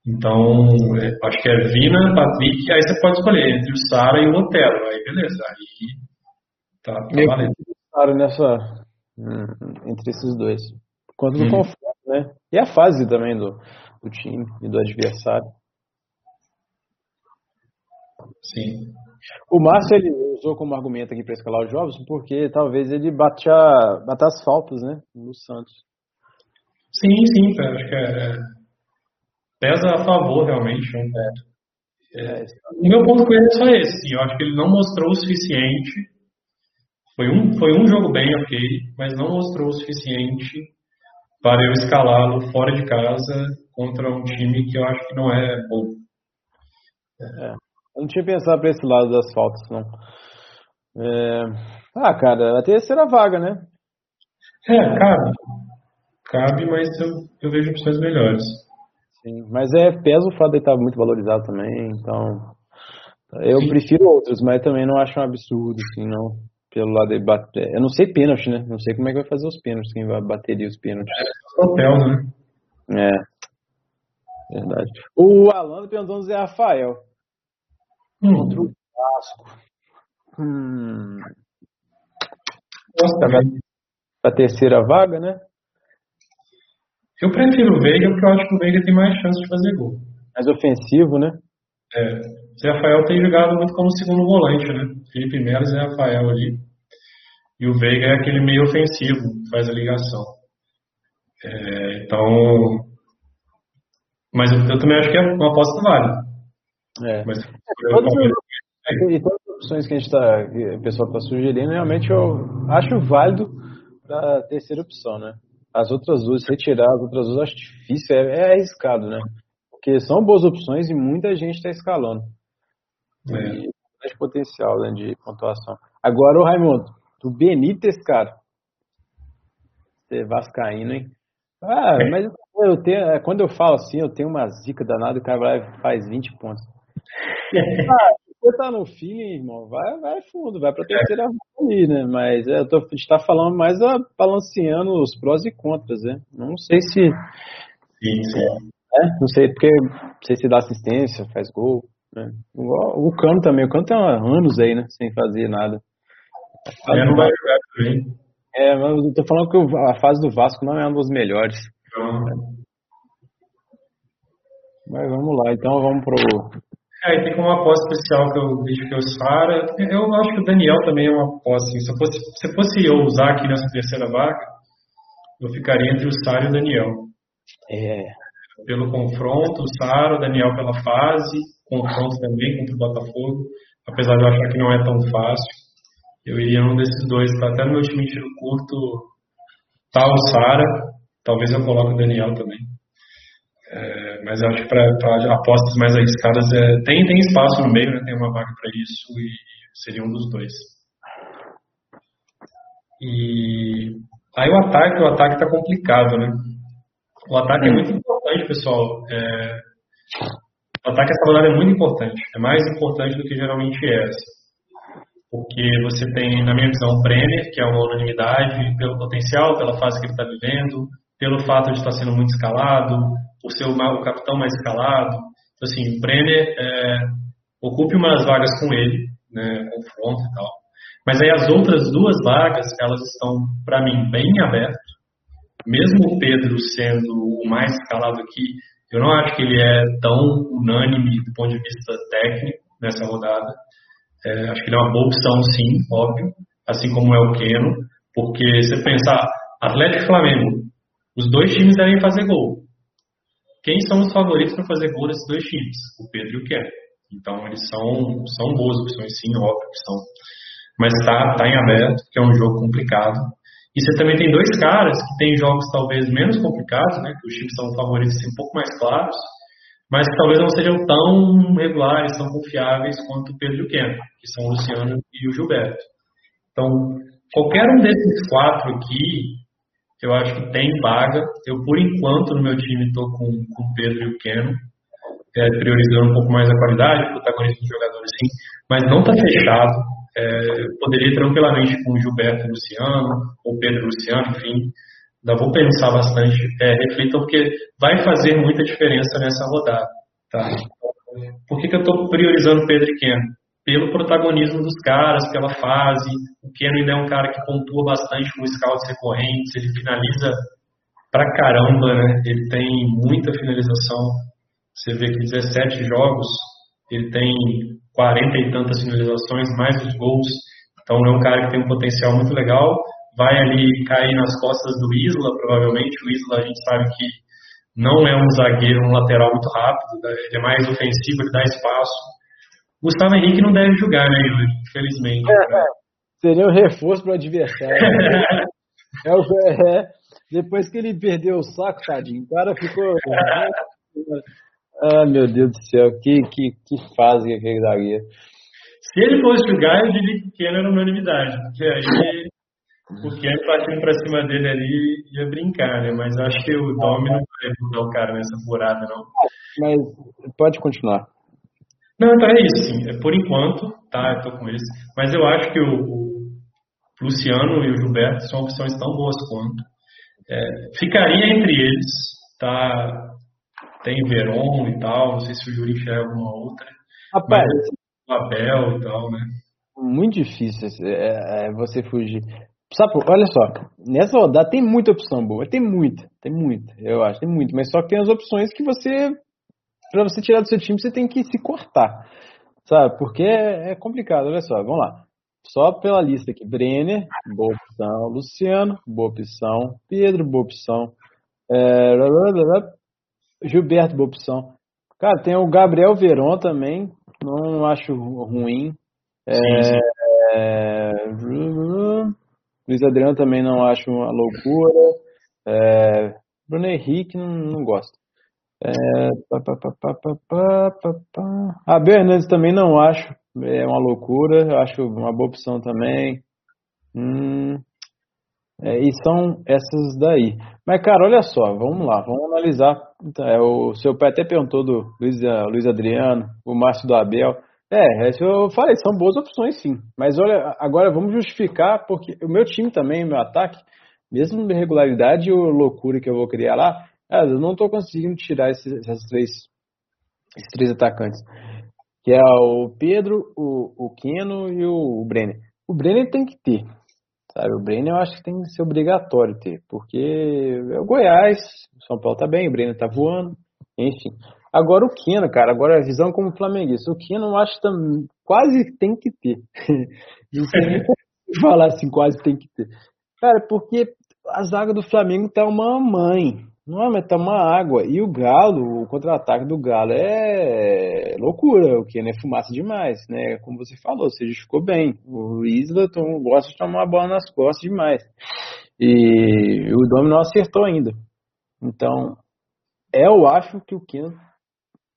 Então, é, acho que é Vina, Patrick, aí você pode escolher entre o Sara e o Otelo. Aí beleza, aí tá, tá valendo. Claro, nessa. Hum, entre esses dois. Quanto do hum. confronto, né? E a fase também do, do time e do adversário. Sim. O Márcio ele usou como argumento aqui para escalar o Jobs porque talvez ele bate, a, bate as faltas, né? No Santos. Sim, sim, cara. Acho que é, pesa a favor realmente. Né? É, o meu ponto com ele é só esse. Eu acho que ele não mostrou o suficiente. Foi um, foi um jogo bem ok, mas não mostrou o suficiente para eu escalá-lo fora de casa contra um time que eu acho que não é bom. É. Eu não tinha pensado para esse lado das faltas, não. É... Ah, cara, a terceira vaga, né? É, cabe. Cabe, mas eu, eu vejo opções melhores. Sim, mas é pesa o fato de estar muito valorizado também, então. Eu Sim. prefiro outros, mas também não acho um absurdo, assim, não. Pelo lado de bater. Eu não sei pênalti, né? Não sei como é que vai fazer os pênaltis, quem vai bater os pênaltis. É, hotel, né? É. Verdade. O Alan perguntou no Zé Rafael. Hum. Contra o Vasco. Hum. Nossa, a terceira vaga, né? Eu prefiro o Veiga porque eu acho que o Veiga tem mais chance de fazer gol. Mais ofensivo, né? É. Zé Rafael tem jogado muito como segundo volante, né? Felipe Melo e Zé Rafael ali. E o Veiga é aquele meio ofensivo, faz a ligação. É, então. Mas eu, eu, também acho que é uma aposta válida. É. Mas, todas, as, e todas as opções que a gente tá, o pessoal está sugerindo, realmente eu acho válido para a terceira opção, né? as outras duas, retirar as outras duas, acho difícil, é, é arriscado, né? Porque são boas opções e muita gente está escalando. É. E potencial né, de pontuação. Agora, o Raimundo, do Benítez, cara. Você é vascaíno, hein? Ah, é. mas eu tenho, é, quando eu falo assim, eu tenho uma zica danada, o cara vai faz 20 pontos. [LAUGHS] ah, você tá no fim, irmão, vai, vai fundo, vai pra terceira ali, né? Mas é, eu tô, a gente tá falando mais a, balanceando os prós e contras, né? Não sei se. Sim, sim. É, não sei, porque não sei se dá assistência, faz gol. Né? O, o Cano também, o Cano tem anos aí, né? Sem fazer nada. É, não vai jogar também. É, mas eu tô falando que a fase do Vasco não é uma das melhores. Não. Mas vamos lá, então vamos pro é, tem como uma aposta especial que eu vejo que é o Sara. Eu acho que o Daniel também é uma aposta. Assim. Se, fosse, se fosse eu usar aqui nessa terceira vaga, eu ficaria entre o Sara e o Daniel. É. Pelo confronto, o Sara, o Daniel pela fase, confronto também contra o Botafogo. Apesar de eu achar que não é tão fácil, eu iria num desses dois. Tá até no meu time tiro curto, tá o Sara. Talvez eu coloque o Daniel também. É, mas eu acho que para apostas mais arriscadas é, tem, tem espaço no meio, né, tem uma vaga para isso e seria um dos dois. E aí o ataque, o ataque está complicado, né? O ataque é muito importante, pessoal. É, o ataque essa rodada é muito importante, é mais importante do que geralmente é. Porque você tem, na minha visão, o Brenner, que é uma unanimidade pelo potencial, pela fase que ele está vivendo, pelo fato de estar sendo muito escalado, por ser o, capitão mais escalado. Então, assim, o Brenner é, ocupe umas vagas com ele, né, confronto e tal. Mas aí as outras duas vagas, elas estão, para mim, bem abertas. Mesmo o Pedro sendo o mais escalado aqui, eu não acho que ele é tão unânime do ponto de vista técnico nessa rodada. É, acho que ele é uma boa opção, sim, óbvio, assim como é o Keno, porque você pensar, Atlético e Flamengo, os dois times devem fazer gol. Quem são os favoritos para fazer gol desses dois times? O Pedro e o Keno. Então eles são, são boas opções, sim, óbvio que são. Mas está tá em aberto, que é um jogo complicado. E você também tem dois caras que têm jogos talvez menos complicados, né? Que os times são favoritos assim, um pouco mais claros, mas que talvez não sejam tão regulares, tão confiáveis quanto o Pedro e o Ken, que são o Luciano e o Gilberto. Então, qualquer um desses quatro aqui, eu acho que tem vaga. Eu, por enquanto, no meu time, estou com, com o Pedro e o Keno, é, priorizando um pouco mais a qualidade, o protagonismo dos jogadores, sim, mas não está fechado. É, poderia tranquilamente com o Gilberto e Luciano, ou Pedro e Luciano, enfim. Ainda vou pensar bastante, é, reflitam, porque vai fazer muita diferença nessa rodada. Tá? Por que, que eu estou priorizando Pedro e Ken? Pelo protagonismo dos caras, pela fase. O Ken ainda é um cara que pontua bastante com scouts recorrentes, ele finaliza pra caramba, né? Ele tem muita finalização. Você vê que 17 jogos, ele tem 40 e tantas finalizações, mais os gols. Então é um cara que tem um potencial muito legal. Vai ali cair nas costas do Isla, provavelmente. O Isla a gente sabe que não é um zagueiro, um lateral muito rápido, né? ele é mais ofensivo, ele dá espaço. Gustavo Henrique não deve jogar, né, Yuri? Infelizmente. É, é. Seria um reforço para [LAUGHS] o adversário. é, é, depois que ele perdeu o saco, tadinho, o cara ficou. Ah, meu Deus do céu, que, que, que fase que aquele zagueiro. Se ele fosse jogar, eu diria que era unanimidade, porque aí o Keno partindo pra cima dele ali ia brincar, né? Mas acho que o Domi não vai mudar o cara nessa furada, não. Mas pode continuar. Não, então é isso, sim. É, por enquanto, tá, eu tô com eles. Mas eu acho que o, o Luciano e o Gilberto são opções tão boas quanto. É, ficaria entre eles, tá? tem Veron e tal, não sei se o Juri enxerga alguma outra. Rapaz, mas o Abel e tal, né? Muito difícil é, é, você fugir. Sabe, olha só, nessa rodada tem muita opção boa, tem muita, tem muita, eu acho, tem muito, mas só que tem as opções que você, para você tirar do seu time, você tem que se cortar, sabe, porque é, é complicado, olha só, vamos lá, só pela lista aqui, Brenner, boa opção, Luciano, boa opção, Pedro, boa opção, é, Gilberto, boa opção. Cara, tem o Gabriel Veron também, não acho ruim. É, sim, sim. É, Luiz Adriano também não acho uma loucura. É, Bruno Henrique não, não gosto. É, Abel Hernandes também não acho. É uma loucura. Acho uma boa opção também. Hum, é, e são essas daí. Mas, cara, olha só, vamos lá, vamos analisar. É, o seu pai até perguntou do Luiz, uh, Luiz Adriano, o Márcio do Abel. É, é eu falei, são boas opções sim. Mas olha, agora vamos justificar, porque o meu time também, meu ataque, mesmo de regularidade e loucura que eu vou criar lá, é, eu não estou conseguindo tirar esses, três, esses três atacantes. Que é o Pedro, o, o Keno e o, o Brenner. O Brenner tem que ter. Sabe, o Brenner eu acho que tem que ser obrigatório ter, porque é o Goiás, o São Paulo tá bem, o Brenner tá voando, enfim. Agora o Keno, cara, agora a visão como flamenguista, o Keno eu acho que quase tem que ter. [LAUGHS] [LAUGHS] Falar assim, quase tem que ter. Cara, porque a zaga do Flamengo tá uma mãe, não, mas tá uma água. E o Galo, o contra-ataque do Galo é loucura. O que é fumaça demais, né? Como você falou, você justificou bem. O Isla gosta de tomar a bola nas costas demais. E o Domi não acertou ainda. Então, eu acho que o Keno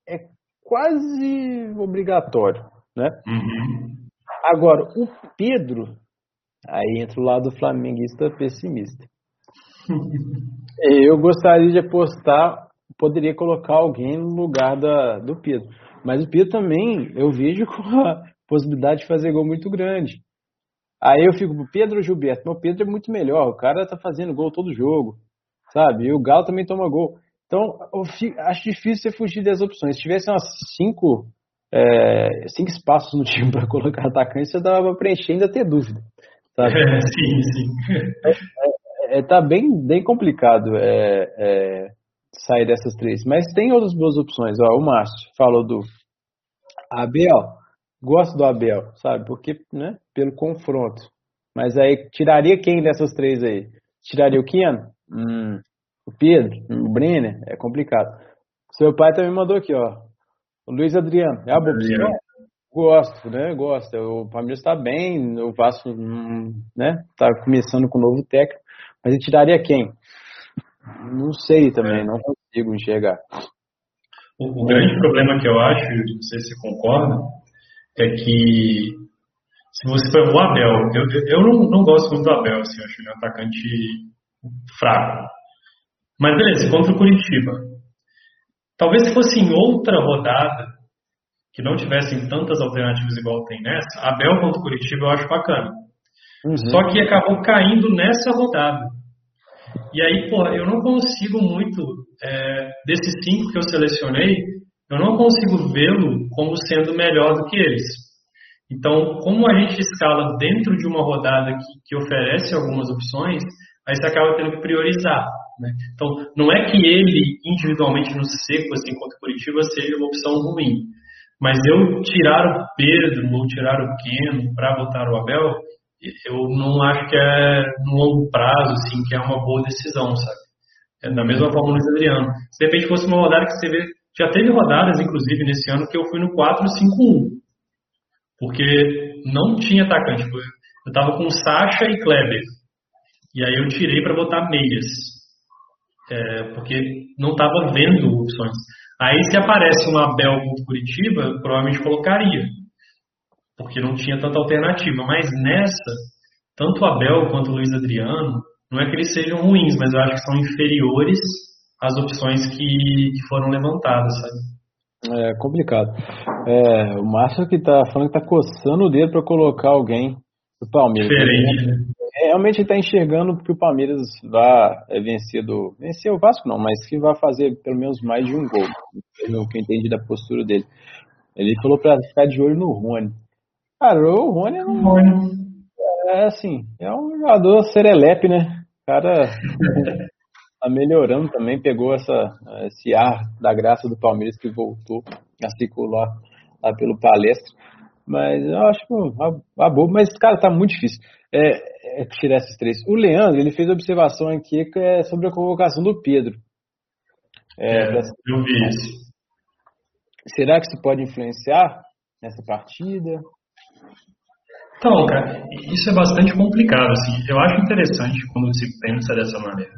é quase obrigatório, né? Uhum. Agora, o Pedro, aí entra o lado flamenguista pessimista. [LAUGHS] Eu gostaria de apostar, poderia colocar alguém no lugar da, do Pedro. Mas o Pedro também eu vejo [LAUGHS] com a possibilidade de fazer gol muito grande. Aí eu fico pro Pedro Gilberto. Meu Pedro é muito melhor. O cara tá fazendo gol todo jogo, sabe? E o Galo também toma gol. Então Então, acho difícil você fugir das opções. Se tivesse umas cinco, é, cinco espaços no [LAUGHS] time para colocar atacante, você dava para preencher ainda ter dúvida. Sabe? É, [LAUGHS] sim, sim. É, é, tá bem, bem complicado é, é, sair dessas três. Mas tem outras boas opções. Ó, o Márcio falou do Abel. Gosto do Abel, sabe? Porque, né? Pelo confronto. Mas aí, tiraria quem dessas três aí? Tiraria o Kian? Hum, o Pedro? O Brenner? É complicado. Seu pai também mandou aqui, ó. O Luiz Adriano. É a boa opção? Gosto, né? Gosto. O Palmeiras está bem, o Vasco, hum, né? Tá começando com um novo técnico. Mas ele tiraria quem? Não sei também, é. não consigo enxergar. O, o, grande problema que eu acho, não sei se você concorda, é que se você for o Abel, eu, eu não, não gosto muito do Abel, assim, eu acho ele um atacante fraco. Mas beleza, contra o Curitiba. Talvez se fosse em outra rodada, que não tivessem tantas alternativas igual tem nessa, Abel contra o Curitiba eu acho bacana. Uhum. Só que acabou caindo nessa rodada. E aí, pô, eu não consigo muito, é, desses cinco que eu selecionei, eu não consigo vê-lo como sendo melhor do que eles. Então, como a gente escala dentro de uma rodada que, que oferece algumas opções, aí você acaba tendo que priorizar. Né? Então, não é que ele, individualmente no seco, assim, contra Curitiba, seja uma opção ruim. Mas eu tirar o Pedro ou tirar o Keno para botar o Abel, eu não acho que é no longo prazo, assim, que é uma boa decisão, sabe? É da mesma forma no Adriano. Se de repente fosse uma rodada que você vê, já teve rodadas, inclusive, nesse ano, que eu fui no 4-5-1. Porque não tinha atacante. Eu estava com Sacha e Kleber. E aí eu tirei para botar meias. É, porque não estava vendo opções. Aí se aparece um Abel contra Curitiba, provavelmente colocaria porque não tinha tanta alternativa. Mas nessa, tanto o Abel quanto o Luiz Adriano, não é que eles sejam ruins, mas eu acho que são inferiores às opções que, que foram levantadas, sabe? É complicado. É, o Márcio que tá falando que tá coçando o dedo para colocar alguém do Palmeiras. Diferente, né? É, realmente está enxergando que o Palmeiras vai é, vencer do. Vencer o Vasco não, mas que vai fazer pelo menos mais de um gol. Pelo que eu entendi da postura dele. Ele falou para ficar de olho no Rony. Cara, o Rony não. É assim, é um jogador serelepe, né? O cara [LAUGHS] tá melhorando também, pegou essa, esse ar da graça do Palmeiras que voltou a circular lá pelo palestra. Mas eu acho a, a boa, mas cara, tá muito difícil é, é tirar esses três. O Leandro, ele fez observação aqui que é sobre a convocação do Pedro. É, é, eu vi isso. Será que isso pode influenciar nessa partida? Então, cara, isso é bastante complicado, assim. Eu acho interessante quando se pensa dessa maneira.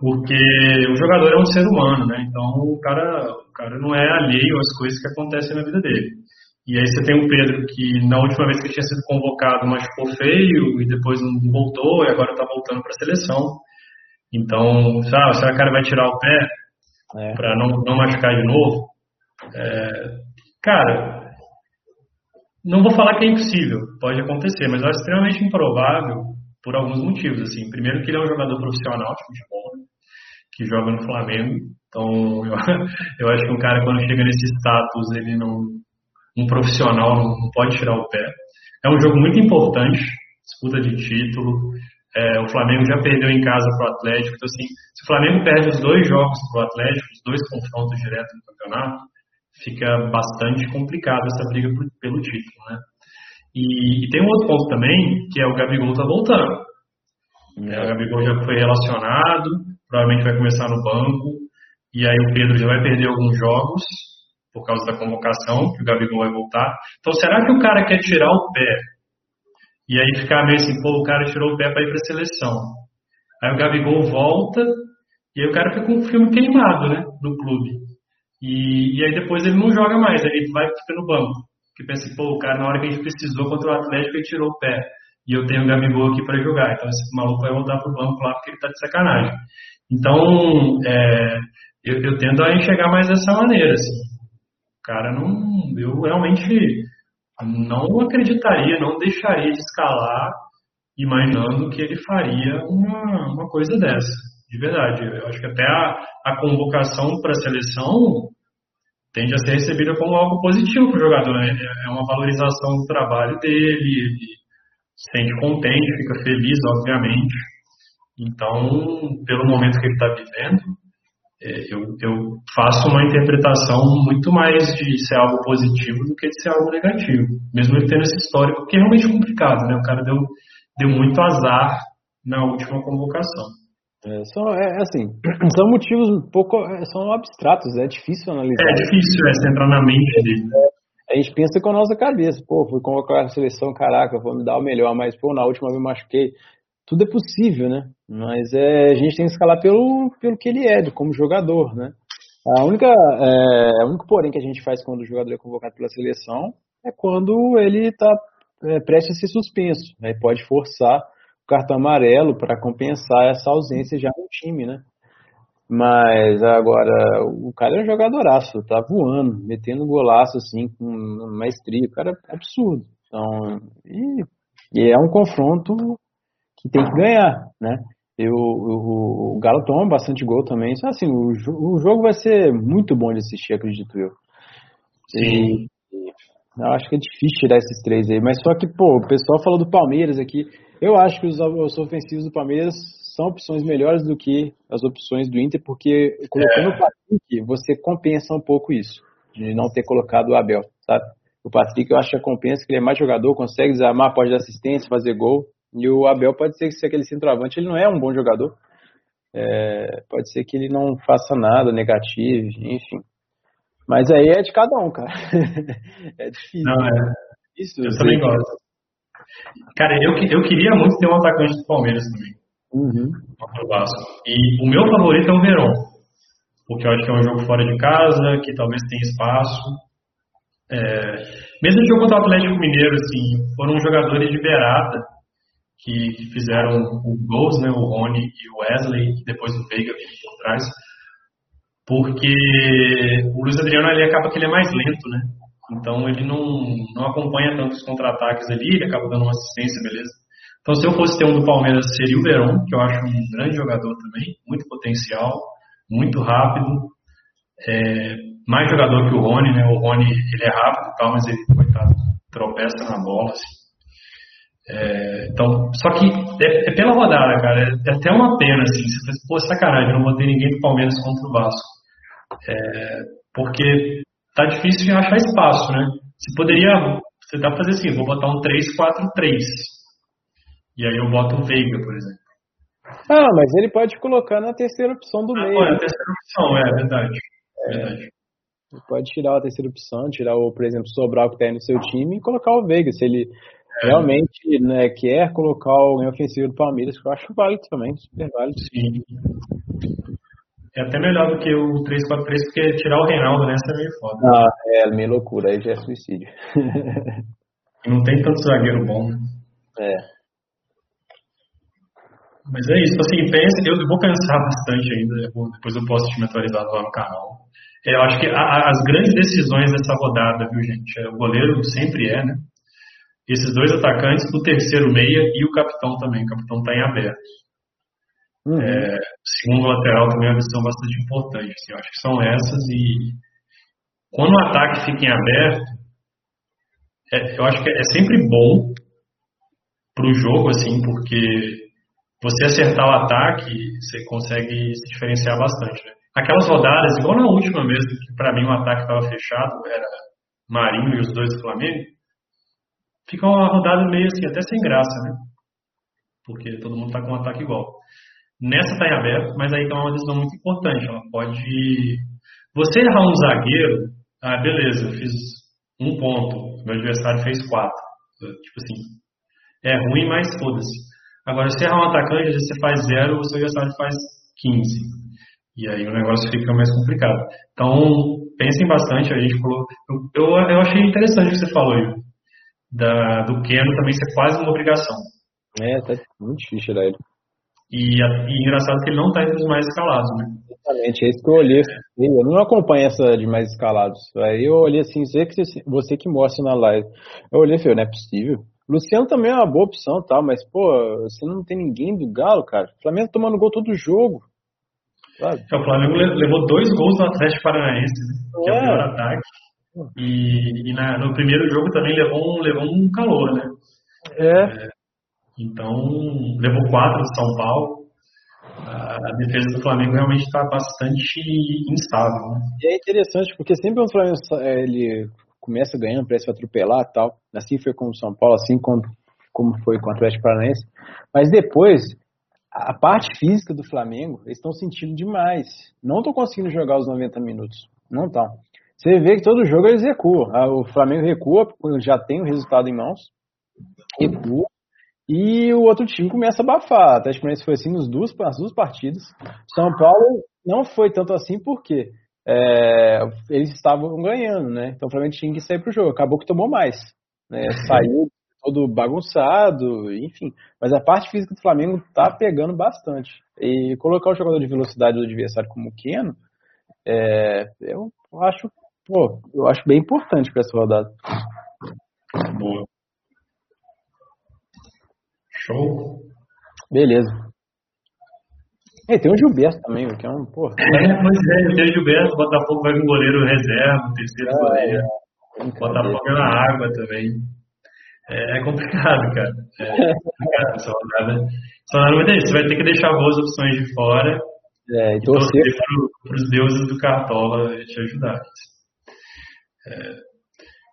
Porque o jogador é um ser humano, né? Então o cara, o cara não é alheio às coisas que acontecem na vida dele. E aí você tem o Pedro que na última vez que tinha sido convocado machucou feio e depois não voltou e agora está voltando para a seleção. Então, sabe, será que o cara vai tirar o pé é. para não, não machucar de novo? É, cara, não vou falar que é impossível, pode acontecer, mas é extremamente improvável por alguns motivos. Assim, primeiro que ele é um jogador profissional de futebol, né, que joga no Flamengo. Então, eu, [LAUGHS] eu acho que um cara quando chega nesse status, ele não, um profissional não pode tirar o pé. É um jogo muito importante, disputa de título. É, o Flamengo já perdeu em casa para o Atlético. Então, assim, se o Flamengo perde os dois jogos para o Atlético, os dois confrontos diretos no campeonato, fica bastante complicado essa briga por, pelo título, né? E, e, tem um outro ponto também, que é o Gabigol tá voltando. É, o Gabigol já foi relacionado, provavelmente vai começar no banco, e aí o Pedro já vai perder alguns jogos por causa da convocação, que o Gabigol vai voltar. Então, será que o cara quer tirar o pé e aí ficar meio assim, pô, o cara tirou o pé para ir para seleção. Aí o Gabigol volta e aí o cara fica com o filme queimado, né, do clube. E, e aí depois ele não joga mais, ele vai ficar no banco. Porque pensa, pô, o cara na hora que a gente precisou contra o Atlético ele tirou o pé. E eu tenho o Gabigol aqui para jogar. Então esse maluco vai voltar pro banco lá porque ele tá de sacanagem. Então, é, eu, eu tendo a enxergar mais dessa maneira, assim. O cara não. Eu realmente não acreditaria, não deixaria de escalar imaginando que ele faria uma, uma coisa dessa. De verdade. Eu acho que até a, a convocação para a seleção tende a ser recebida como algo positivo para o jogador. Né? É uma valorização do trabalho dele, ele se sente contente, fica feliz, obviamente. Então, pelo momento que ele está vivendo, é, eu, eu, faço uma interpretação muito mais de ser algo positivo do que de ser algo negativo. Mesmo ele tendo esse histórico, que é realmente complicado, né? O cara deu, deu muito azar na última convocação. É, são, é, assim, [CLEARS THROAT] são motivos um pouco, é, são abstratos, é difícil analisar. É difícil, é, você entrar na mente dele. É, a gente pensa com a nossa cabeça, pô, fui convocar a seleção, caraca, vou me dar o melhor, mas, pô, na última me machuquei tudo é possível, né? Mas é, a gente tem que escalar pelo, pelo que ele é, como jogador, né? A única, é, o único porém que a gente faz quando o jogador é convocado pela seleção é quando ele está é, prestes a ser suspenso. Aí né? pode forçar cartão amarelo para compensar essa ausência já no time, né? Mas agora, o cara é um jogadoraço, tá voando, metendo golaço assim, com maestria, o cara é absurdo. Então, e, e é um confronto que tem que ganhar, né? Eu, o, o Galo toma bastante gol também. Então, assim, o, o jogo vai ser muito bom de assistir, acredito eu. Sim. E, eu acho que é difícil tirar esses três aí. Mas só que, pô, o pessoal falou do Palmeiras aqui. Eu acho que os, os ofensivos do Palmeiras são opções melhores do que as opções do Inter, porque colocando é. o Patrick, você compensa um pouco isso, de não ter colocado o Abel, sabe? O Patrick, eu acho que compensa, que ele é mais jogador, consegue desarmar, pode dar assistência, fazer gol. E o Abel pode ser que se aquele centroavante ele não é um bom jogador. É, pode ser que ele não faça nada negativo, enfim. Mas aí é de cada um, cara. [LAUGHS] é difícil. Não, é. Isso, eu também gosto. Cara, eu, eu queria muito ter um atacante do Palmeiras também. Uhum. E o meu favorito é o Verón. Porque eu acho que é um jogo fora de casa, que talvez tenha espaço. É, mesmo o jogo contra o Atlético Mineiro, assim, foram jogadores de beirada que fizeram os gols, né, o Rony e o Wesley, e depois o Veiga vindo por trás, porque o Luiz Adriano ali acaba que ele é mais lento, né? Então ele não, não acompanha tanto os contra-ataques ali, ele acaba dando uma assistência, beleza? Então se eu fosse ter um do Palmeiras seria o Verón, que eu acho um grande jogador também, muito potencial, muito rápido, é, mais jogador que o Rony, né? O Rony ele é rápido e tal, mas ele, coitado, tropeça na bola, assim. É, então, só que é, é, pela rodada, cara. É, até uma pena, assim. Você pensa, pô, sacanagem, não vou ter ninguém do Palmeiras contra o Vasco. É, porque tá difícil de achar espaço, né? Você poderia. Você dá pra fazer assim, vou botar um 3-4-3. E aí eu boto o Veiga, por exemplo. Ah, mas ele pode colocar na terceira opção do ah, meio. É a terceira opção, é verdade. É. verdade. Ele pode tirar a terceira opção, tirar o, por exemplo, Sobral que tá aí no seu time e colocar o Veiga. Se ele realmente né, quer colocar alguém ofensivo do Palmeiras, que eu acho válido também, super válido. Sim. É até melhor do que o 3-4-3, porque tirar o Reinaldo nessa é meio foda. Ah, é meio loucura, aí já é suicídio. [LAUGHS] não tem tanto zagueiro bom, né? É. Mas é isso, assim, pensa, eu vou pensar bastante ainda, depois eu posso te atualizar lá no canal. É, eu acho que a, as grandes decisões dessa rodada, viu, gente? É, o goleiro sempre é, né? esses dois atacantes, o terceiro meia e o capitão também. O capitão está em aberto. Uhum. É, segundo lateral também é uma decisão bastante importante. Assim, eu acho que são essas e quando o ataque fica em aberto, é, eu acho que é sempre bom para o jogo, assim, porque você acertar o ataque, você consegue se diferenciar bastante. Né? Aquelas rodadas, igual na última mesmo, que para mim o ataque estava fechado, era Marinho e os dois do Flamengo, fica uma rodada meio assim, até sem graça, né? Porque todo mundo está com um ataque igual. Nessa está em aberto, mas aí então é uma decisão muito importante. Ela pode. Você errar um zagueiro, ah, beleza, eu fiz um ponto, meu adversário fez quatro. Tipo assim, é ruim, mas foda-se. Agora, se errar um atacante, você faz zero, o seu adversário faz 15. E aí o negócio fica mais complicado. Então, pensem bastante, a gente falou. Eu, eu, eu achei interessante o que você falou aí da, do Keno também ser quase uma obrigação. É, tá muito difícil tirar. E, e engraçado que ele não tá entre os mais escalados, né? Exatamente, é isso que eu olhei. Eu não acompanho essa de mais escalados. Aí eu olhei assim, você que, você que mostra na live. Eu olhei e falei, não é possível. Luciano também é uma boa opção, tal, mas, pô, você não tem ninguém do Galo, cara. O Flamengo tomando gol todo jogo. Claro. É, o Flamengo levou dois gols do Atlético Paranaense, né? que é, é o pior ataque. E, e na, no primeiro jogo também levou um, levou um calor, né? É. é então, levou quatro do São Paulo. A defesa do Flamengo realmente está bastante instável. Né? E é interessante, porque sempre o Flamengo ele começa ganhando, parece atropelar e tal. Assim foi com o São Paulo, assim como, como foi com o Atlético Paranaense. Mas depois, a parte física do Flamengo, eles estão sentindo demais. Não estão conseguindo jogar os 90 minutos. Não estão. Você vê que todo jogo eles recuam. Ah, o Flamengo recua, já tem o resultado em mãos. Recua. E o outro time começa a abafar. Até Atlético foi assim nos duas, nas duas partidas. São Paulo não foi tanto assim porque é, eles estavam ganhando, né? Então o Flamengo tinha que sair pro jogo. Acabou que tomou mais. Né? [LAUGHS] Saiu todo bagunçado, enfim. Mas a parte física do Flamengo tá pegando bastante. E colocar o jogador de velocidade do adversário como o Keno, é, eu acho, pô, eu acho bem importante para essa rodada. Boa. Show. Beleza. É, tem o Gilberto também, que é um, pô. É, pois é, tem o Gilberto, o Botafogo vai com goleiro reserva, terceiro é, goleiro. É, Botafogo é na água também. É, é complicado, cara. É complicado essa rodada. Só não é isso, você vai ter que deixar boas opções de fora é, e torcer para os deuses do Cartola te ajudar. É,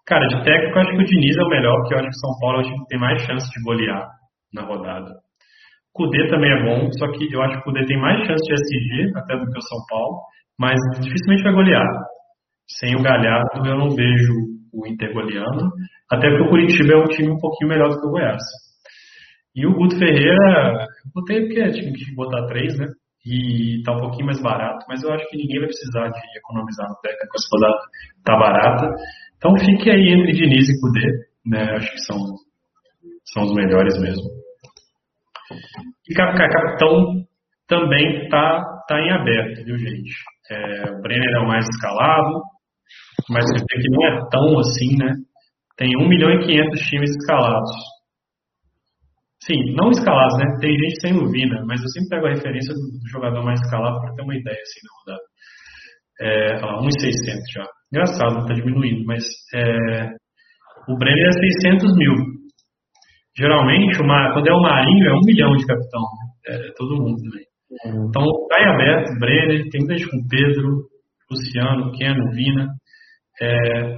cara, de técnico, eu acho que o Diniz é o melhor, porque eu acho que o São Paulo acho que tem mais chance de golear na rodada. O Kudê também é bom, só que eu acho que o Kudê tem mais chance de SG até do que o São Paulo, mas dificilmente vai golear. Sem o Galhardo, eu não vejo o Inter goleando, até porque o Curitiba é um time um pouquinho melhor do que o Goiás. E o Guto Ferreira, eu botei porque tinha que botar três, né? E tá um pouquinho mais barato, mas eu acho que ninguém vai precisar de economizar no técnico, essa rodada tá barata. Então fique aí entre Diniz e Kudê, né? Acho que são, são os melhores mesmo. E capitão também tá, tá em aberto, viu, gente? É, o Brenner é o mais escalado, mas você vê que não é tão assim, né? Tem 1 milhão e 500 times escalados. Sim, não escalados, né? Tem gente sem o Vina, mas eu sempre pego a referência do jogador mais escalado para ter uma ideia assim na rodada. É, lá, 1,600 já. Engraçado, está diminuindo, mas é, o Brenner é 600 mil. Geralmente, uma, quando é o Marinho, é 1 milhão de capitão. Né? É, todo mundo também. Uhum. Então, em aberto, Brenner, tem gente com Pedro, Luciano, Keno, Vina. É,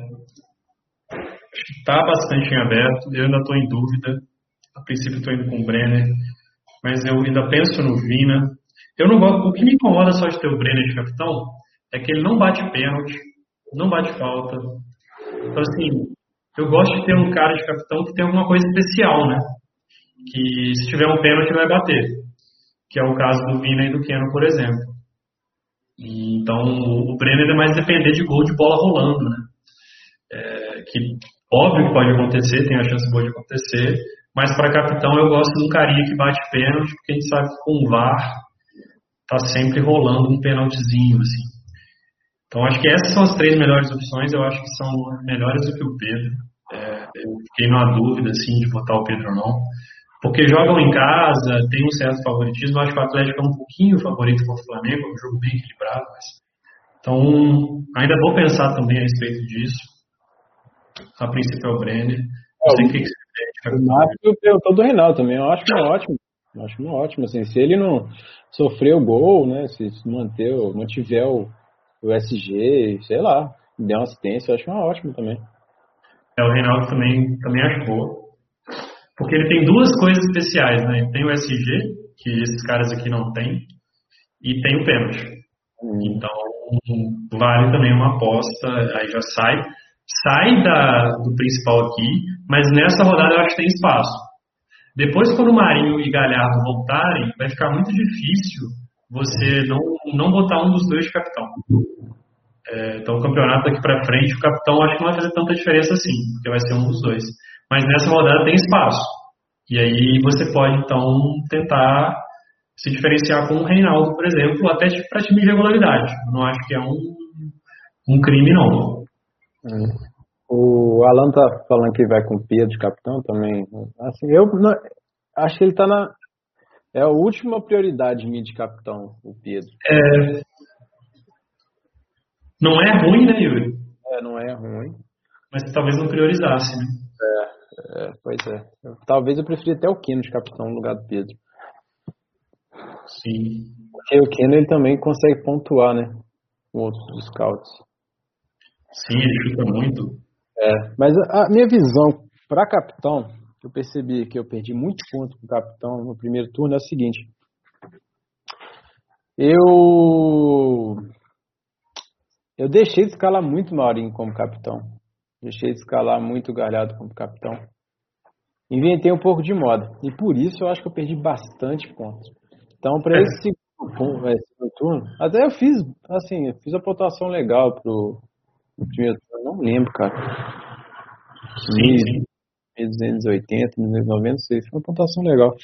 está bastante em aberto, eu ainda estou em dúvida. A princípio estou indo com o Brenner, mas eu ainda penso no Vina. Eu não gosto, o que me incomoda só de ter o Brenner de capitão é que ele não bate pênalti, não bate falta. Então, assim, eu gosto de ter um cara de capitão que tem alguma coisa especial, né? Que se tiver um pênalti vai bater. Que é o caso do Vina e do Keno, por exemplo. E, então, o Brenner é mais depender de gol de bola rolando, né? É, que Óbvio que pode acontecer, tem a chance boa de acontecer, mas para capitão eu gosto de um carinha que bate pênalti, porque a gente sabe que com o VAR tá sempre rolando um pênaltizinho, assim. Então acho que essas são as três melhores opções, eu acho que são melhores do que o Pedro. Eu fiquei numa dúvida, assim, de botar o Pedro ou não. Porque jogam em casa, tem um certo favoritismo, acho que o Atlético é um pouquinho favorito contra o Flamengo, é um jogo bem equilibrado, mas... Então, ainda vou pensar também a respeito disso. A princípio é o Brenner. Não sei o que, que você O Márcio perguntou do Reinaldo também. Eu acho que é [LAUGHS] ótimo. Eu acho que é ótimo. Assim, se ele não sofrer o gol, né? Se manter, mantiver o, o SG, sei lá, der uma assistência, eu acho que é ótimo também. É, o Reinaldo também, também acho boa. Porque ele tem duas coisas especiais, né? Tem o SG, que esses caras aqui não têm, e tem o pênalti. Hum. Então, vale também uma aposta, aí já sai sai da, do principal aqui, mas nessa rodada eu acho que tem espaço. Depois, quando o Marinho e Galhardo voltarem, vai ficar muito difícil você não, não botar um dos dois de capitão. É, então, o campeonato daqui para frente, o capitão acho que não vai fazer tanta diferença assim, porque vai ser um dos dois. Mas nessa rodada tem espaço. E aí você pode, então, tentar se diferenciar com o Reinaldo, por exemplo, até para time de regularidade. Não acho que é um, um crime, não. O Alan tá falando que vai com o Pedro de capitão também. Assim, eu não, acho que ele tá na. É a última prioridade minha de capitão, o Pedro. É... Não é ruim, né, Yuri? É, não é ruim. Mas talvez não priorizasse, né? É, é pois é. Talvez eu preferia até o Keno de capitão no lugar do Pedro. Sim. Porque o Keno ele também consegue pontuar, né? Com outros scouts. Sim, ele chuta muito. É, mas a minha visão para capitão, eu percebi que eu perdi muito ponto com o capitão no primeiro turno, é o seguinte. Eu eu deixei de escalar muito Maurinho como capitão. Deixei de escalar muito Galhardo como capitão. Inventei um pouco de moda. E por isso eu acho que eu perdi bastante pontos. Então, para esse segundo, esse turno, até eu fiz, assim, eu fiz a pontuação legal pro, primeiro turno. Não lembro, cara. Sim, sim. 1280, 1296. Foi uma pontuação legal.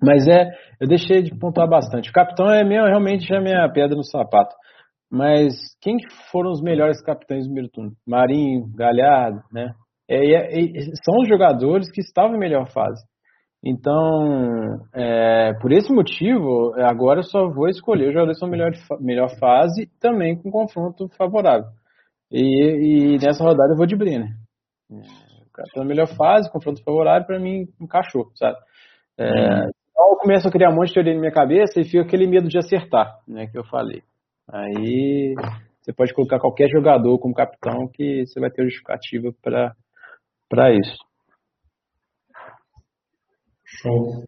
Mas é, eu deixei de pontuar bastante. O capitão é meu, realmente já é minha pedra no sapato. Mas quem foram os melhores capitães do primeiro turno? Marinho, Galhardo, né? É, é, são os jogadores que estavam em melhor fase. Então, é, por esse motivo, agora eu só vou escolher os jogadores que são melhor, melhor fase, também com confronto favorável. E, e nessa rodada eu vou de Brenner. Tá na melhor fase, confronto favorável, para mim encaixou, sabe? É, então eu começo a criar um monte de teoria na minha cabeça e fica aquele medo de acertar, né, que eu falei. Aí você pode colocar qualquer jogador como capitão que você vai ter justificativa para isso. Show.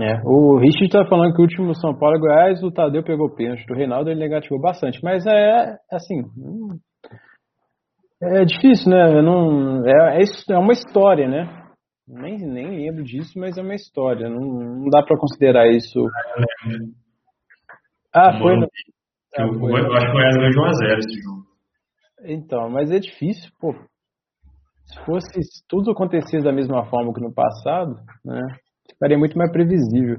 É, o Richard está falando que o último São Paulo é Goiás, o Tadeu pegou pênalti. O Reinaldo ele negativou bastante. Mas é assim. É difícil, né? Não, é, é, é uma história, né? Nem, nem lembro disso, mas é uma história. Não, não dá para considerar isso. Ah, foi. No... Eu, eu, eu acho que o Goiás ganhou de 1x0 esse jogo. Então, mas é difícil, pô. Se fosse se tudo acontecesse da mesma forma que no passado, né? Ficaria muito mais previsível.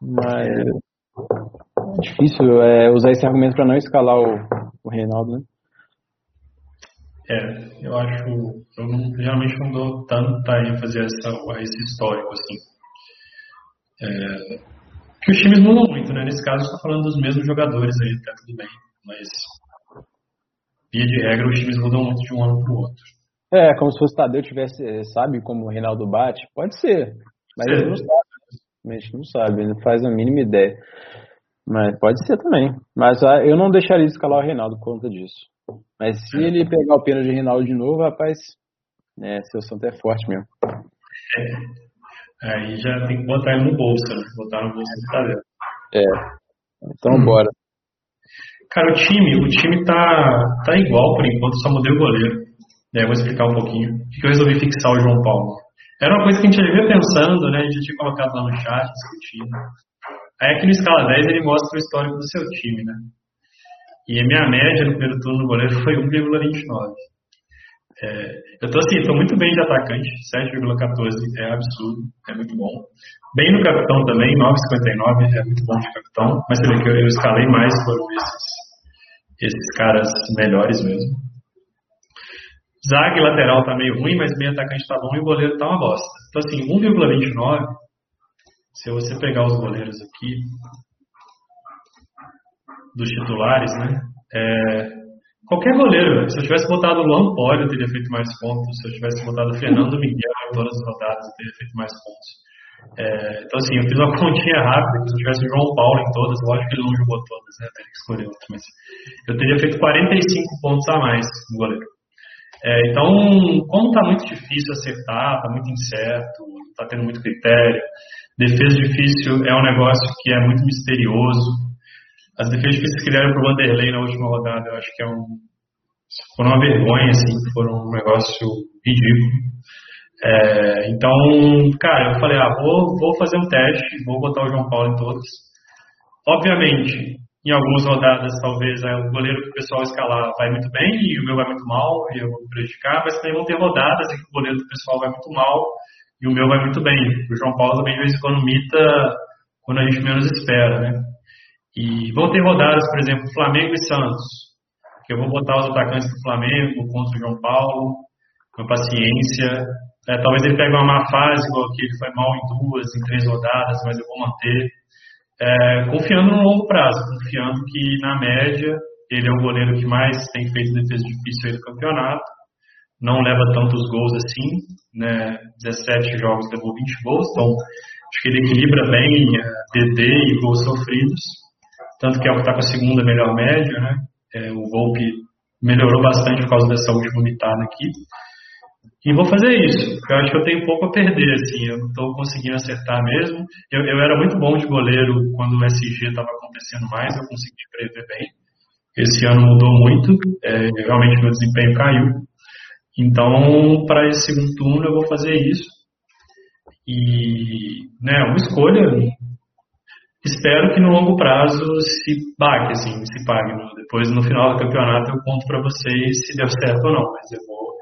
Mas é difícil é, usar esse argumento para não escalar o, o Reinaldo, né? É, eu acho. Eu não, geralmente não dou tanta ênfase a, essa, a esse histórico, assim. É, que os times mudam muito, né? Nesse caso, estou falando dos mesmos jogadores aí, tá tudo bem. Mas, via de regra, os times mudam muito de um ano para o outro. É, como se fosse Tadeu tivesse, sabe como o Reinaldo bate? Pode ser. Mas ele não sabe. A gente não sabe, ele não faz a mínima ideia. Mas pode ser também. Mas ah, eu não deixaria de escalar o Reinaldo por conta disso. Mas se ele pegar o pênalti de Reinaldo de novo, rapaz, é, seu santo é forte mesmo. É. Aí já tem que botar ele no bolso, né? Botar no bolso do Tadeu. É. Então hum. bora. Cara, o time, o time tá, tá igual por enquanto, só mudei o goleiro. Daí eu vou explicar um pouquinho. Por que eu resolvi fixar o João Paulo? Era uma coisa que a gente já vinha pensando, né? A gente já tinha colocado lá no chat, discutindo. Aí aqui no escala 10 ele mostra o histórico do seu time, né? E a minha média no primeiro turno no goleiro foi 1,29. É, eu tô assim, tô muito bem de atacante, 7,14 é absurdo, é muito bom. Bem no capitão também, 9,59 é muito bom de capitão, mas você vê que eu, eu escalei mais foram esses, esses caras melhores mesmo. Zague lateral tá meio ruim, mas meio atacante tá bom e o goleiro tá uma bosta. Então assim, 1,29, se você pegar os goleiros aqui, dos titulares, né? É, Qualquer goleiro, se eu tivesse botado o Luan Poli, eu teria feito mais pontos. Se eu tivesse botado o Fernando Miguel em todas as rodadas, eu teria feito mais pontos. É, então, assim, eu fiz uma [LAUGHS] continha rápida. Se eu tivesse o João Paulo em todas, lógico que ele não jogou todas, né? Eu teria que escolher mas eu teria feito 45 pontos a mais no goleiro. É, então, como está muito difícil acertar, está muito incerto, está tendo muito critério, defesa difícil é um negócio que é muito misterioso. As defesas que eles criaram para o Vanderlei na última rodada, eu acho que é um, foram uma vergonha, assim, foram um negócio ridículo. É, então, cara, eu falei, ah, vou, vou fazer um teste, vou botar o João Paulo em todos. Obviamente, em algumas rodadas, talvez é, o goleiro que o pessoal escalar vai muito bem e o meu vai muito mal e eu vou prejudicar, mas também vão ter rodadas em que o goleiro do pessoal vai muito mal e o meu vai muito bem. O João Paulo também, de vez em quando, mita quando a gente menos espera, né? E vão ter rodadas, por exemplo, Flamengo e Santos, que eu vou botar os atacantes do Flamengo contra o João Paulo, com paciência. É, talvez ele pegue uma má fase, igual que ele foi mal em duas, em três rodadas, mas eu vou manter. É, confiando no longo prazo, confiando que na média ele é o goleiro que mais tem feito defesa difícil aí do campeonato. Não leva tantos gols assim, né? 17 jogos levou 20 gols, então acho que ele equilibra bem DD é, e gols sofridos. Tanto que é o que está com a segunda melhor média, né? É, o Volpe melhorou bastante por causa dessa última mitada aqui. E vou fazer isso, porque eu acho que eu tenho pouco a perder, assim, eu não estou conseguindo acertar mesmo. Eu, eu, era muito bom de goleiro quando o SG estava acontecendo mais, eu consegui prever bem. Esse ano mudou muito, é, realmente meu desempenho caiu. Então, para esse segundo turno, eu vou fazer isso. E, né, uma escolha, espero que no longo prazo se pague, assim, se pague. Depois, no final do campeonato, eu conto para vocês se deu certo ou não, mas eu vou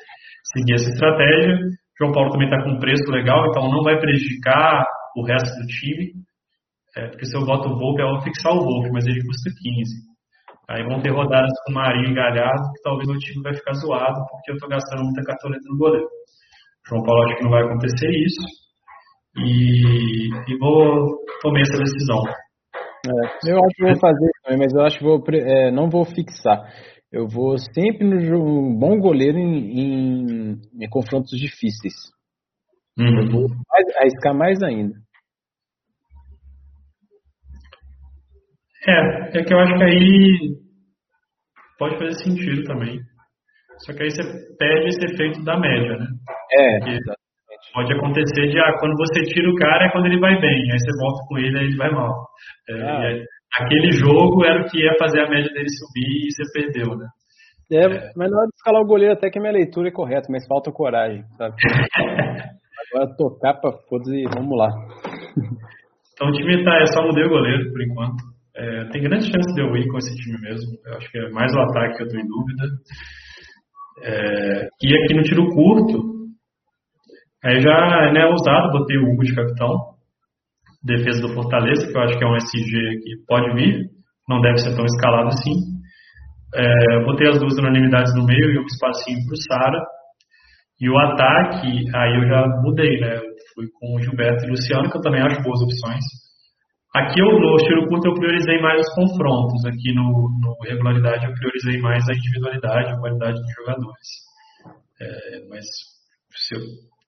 seguir essa estratégia. João Paulo também está com um preço legal, então não vai prejudicar o resto do time. É, porque se eu boto o Volpe, eu vou fixar o Volpe, mas ele custa 15. Aí vão ter rodadas com o Marinho e Galhardo, que talvez o time vai ficar zoado, porque eu estou gastando muita cartoleta no goleiro. João Paulo acho que não vai acontecer isso. E, e vou tomar essa decisão. É, eu acho que vou fazer também, mas eu acho que vou, é, não vou fixar. Eu vou sempre no um bom goleiro em, em, em confrontos difíceis. Uhum. Eu vou mais, arriscar mais ainda. É, é que eu acho que aí pode fazer sentido também. Só que aí você perde esse efeito da média, né? É. pode acontecer de, ah, quando você tira o cara é quando ele vai bem, aí você volta com ele, aí ele vai mal. É, ah. aí, aquele jogo era o que ia fazer a média dele subir e você perdeu, né? É, é. mas na hora de escalar o goleiro até que minha leitura é correta, mas falta coragem, sabe? [LAUGHS] Agora tocar pra foda e vamos lá. Então o time tá, é só mudei o goleiro por enquanto. É, tem grande chance de eu ir com esse time mesmo. Eu acho que é mais o ataque que eu tô em dúvida. É, e aqui no tiro curto, aí já né, ousado, botei o Hugo de capitão defesa do Fortaleza, que eu acho que é um SG que pode vir, não deve ser tão escalado assim. É, botei as duas unanimidades no meio e um espacinho para o Sara. E o ataque, aí eu já mudei, né? Eu fui com o Gilberto e o Luciano, que eu também acho boas opções. Aqui eu, no tiro curto eu priorizei mais os confrontos, aqui no, no regularidade eu priorizei mais a individualidade, a qualidade dos jogadores. É, mas eu,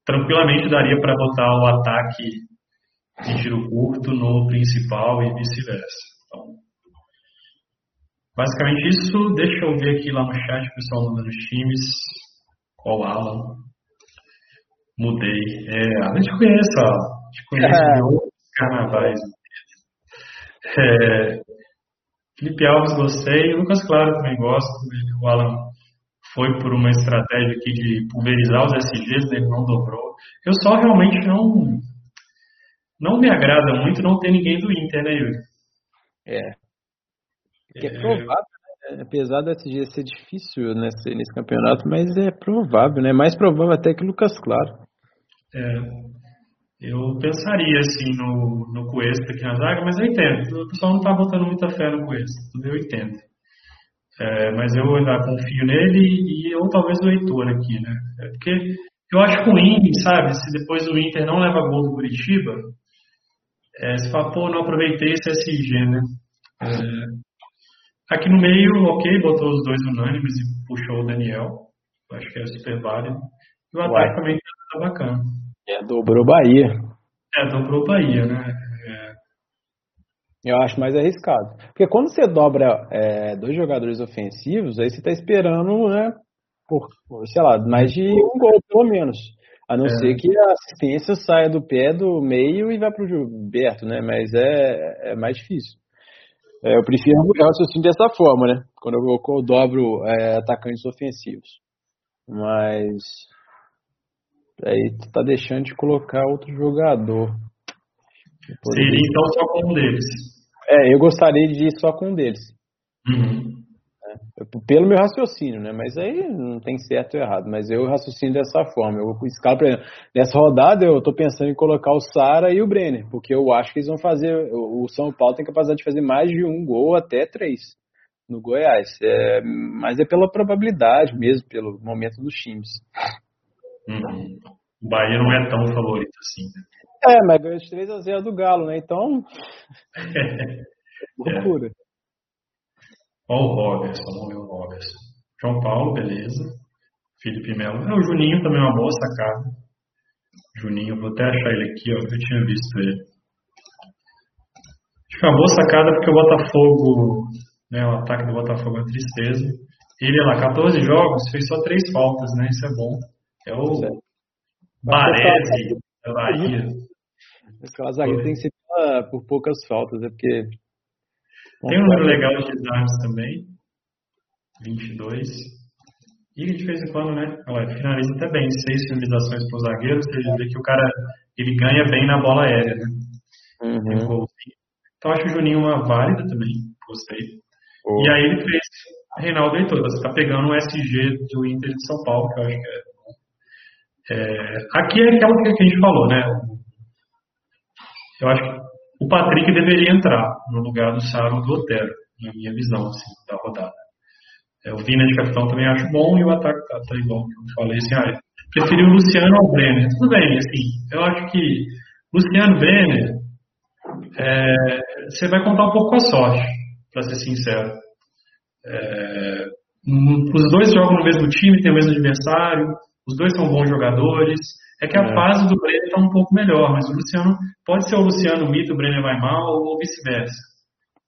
tranquilamente daria para botar o ataque de tiro curto no principal e vice-versa. Então, basicamente isso. Deixa eu ver aqui lá no chat o pessoal mandando os times. Qual Alan? Mudei. É, a gente conhece, ó. A gente conhece é. outros carnavais. É, Felipe Alves gostei. Lucas Claro também gosto. O Alan foi por uma estratégia aqui de pulverizar os SGs, ele não dobrou. Eu só realmente não não me agrada muito não ter ninguém do Inter, né, Yuri? É. Que é, é provável, né? Apesar da SG ser difícil nesse, nesse campeonato, mas é provável, né? Mais provável até que o Lucas Claro. É. Eu pensaria assim no, no Cuesta aqui na zaga, mas eu entendo. O pessoal não está botando muita fé no Cuesta, tudo eu entendo. É, mas eu ainda confio nele e ou talvez o Heitor aqui, né? É porque eu acho ruim, sabe? Se depois o Inter não leva gol do Curitiba, é, você fala, pô, não aproveitei esse SG, né? É, aqui no meio, ok, botou os dois unânimes e puxou o Daniel. Acho que é super válido. E o ataque também tá bacana. É, dobrou Bahia. É, dobrou Bahia, né? Eu acho mais arriscado. Porque quando você dobra é, dois jogadores ofensivos, aí você tá esperando, né? Por, por, sei lá, mais de um gol, pelo menos. A não é. ser que a assistência saia do pé do meio e vá para o Gilberto, né? Mas é, é mais difícil. É, eu prefiro o raciocínio dessa forma, né? Quando eu, eu dobro é, atacantes ofensivos. Mas aí tu tá deixando de colocar outro jogador. Seria então só com um deles. É, eu gostaria de ir só com um deles. Uhum. Pelo meu raciocínio, né? Mas aí não tem certo ou errado. Mas eu raciocínio dessa forma. Eu escalo, por exemplo, nessa rodada eu tô pensando em colocar o Sara e o Brenner, porque eu acho que eles vão fazer. O São Paulo tem capacidade de fazer mais de um gol até três no Goiás. É, mas é pela probabilidade mesmo, pelo momento dos times. Uhum. o Bahia não é tão favorito assim. Né? É, mas ganhou de 3x0 do Galo, né? Então. [LAUGHS] Loucura. É. Olha o Robertson, vamos ver o Robertson. João Paulo, beleza. Felipe Melo. É, o Juninho também é uma boa sacada. Juninho, vou até achar ele aqui, ó. Eu tinha visto ele. Acho que é uma boa sacada porque o Botafogo, né, o ataque do Botafogo é uma tristeza. Ele lá, 14 jogos, fez só 3 faltas, né? Isso é bom. É o Baresi da Bahia. Aquela zagueira tem que ser por poucas faltas, é porque. Tem um número legal de desarmes também. 22. E de vez em quando, né? Olha, finaliza até bem. Seis finalizações para o zagueiro, você vê que o cara ele ganha bem na bola aérea, né? Uhum. Então acho o Juninho uma válida também. Gostei. Oh. E aí ele fez Reinaldo Heitor. Você está pegando o SG do Inter de São Paulo, que eu acho que é é, aqui é aquela que a gente falou, né? Eu acho que o Patrick deveria entrar no lugar do Saro do Otero, na minha visão, assim, da rodada. É, o Vina de capitão também acho bom e o ataque tá, tá igual que eu falei assim, ah, preferi o Luciano ao Brenner. Tudo bem, assim, eu acho que Luciano Brenner, é, você vai contar um pouco com a sorte, para ser sincero. É, os dois jogam no mesmo time, tem o mesmo adversário, os dois são bons jogadores. É que a é. fase do Brenner está um pouco melhor, mas o Luciano pode ser o Luciano mito, o Brenner vai mal, ou vice-versa.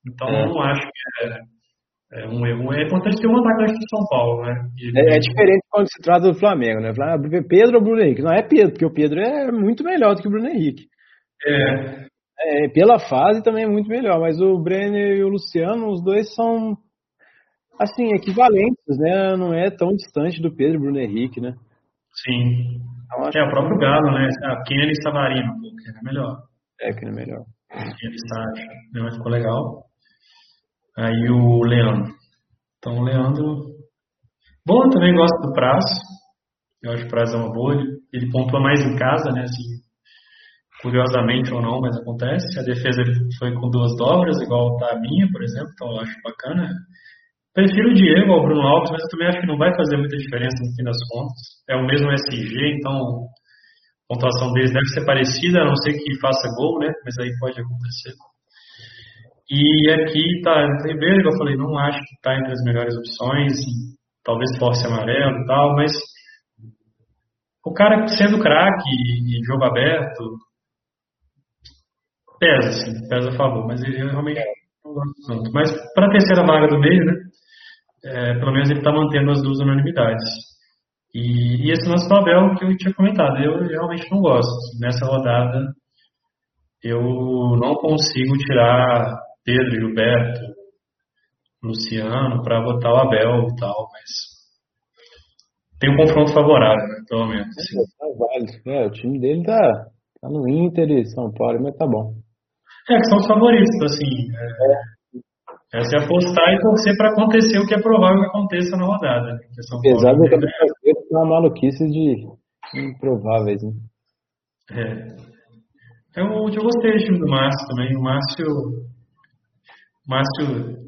Então é. eu não acho que é, é, um erro. É importante ter um atacante de São Paulo, né? E, é, é, diferente quando se trata do Flamengo, né? Pedro ou Bruno Henrique? Não é Pedro, porque o Pedro é muito melhor do que o Bruno Henrique. É. é pela fase também é muito melhor, mas o Brenner e o Luciano, os dois são assim, equivalentes, né? Não é tão distante do Pedro e Bruno Henrique, né? Sim. É o próprio Galo, né? Ah, Kenny Savarino, que é melhor. É, que é melhor. Kenny Sacha, né? ficou legal. Aí o Leandro. Então o Leandro. Bom, também gosto do Prazo. Eu acho que o Prazo é uma boa. Ele, ele pontua mais em casa, né? Assim, curiosamente ou não, mas acontece. A defesa foi com duas dobras, igual tá a minha, por exemplo, então eu acho bacana. Prefiro o Diego ao Bruno Alves, mas eu também acho que não vai fazer muita diferença no fim das contas. É o mesmo SG, então a pontuação deles deve ser parecida, a não ser que faça gol, né? Mas aí pode acontecer. E aqui tá Ribeiro, que eu falei, não acho que está entre as melhores opções, talvez force amarelo e tal, mas o cara sendo craque e jogo aberto, pesa, sim, pesa a favor, mas eu realmente não gosto tanto. Mas para a terceira vaga do meio, né? É, pelo menos ele está mantendo as duas unanimidades. E, e esse nosso Abel que eu tinha comentado, eu realmente não gosto. Nessa rodada, eu não consigo tirar Pedro, Gilberto, Luciano para votar o Abel e tal, mas tem um confronto favorável, né, pelo menos. É, tá válido. É, o time dele tá, tá no Inter e São Paulo, mas tá bom. É, que são os favoritos, assim. É, é. É se apostar e torcer para acontecer o que é provável que aconteça na rodada. Né? Apesar do que é uma maluquice de improváveis, né? É. Eu, eu gostei do time do Márcio também. O Márcio. O Márcio,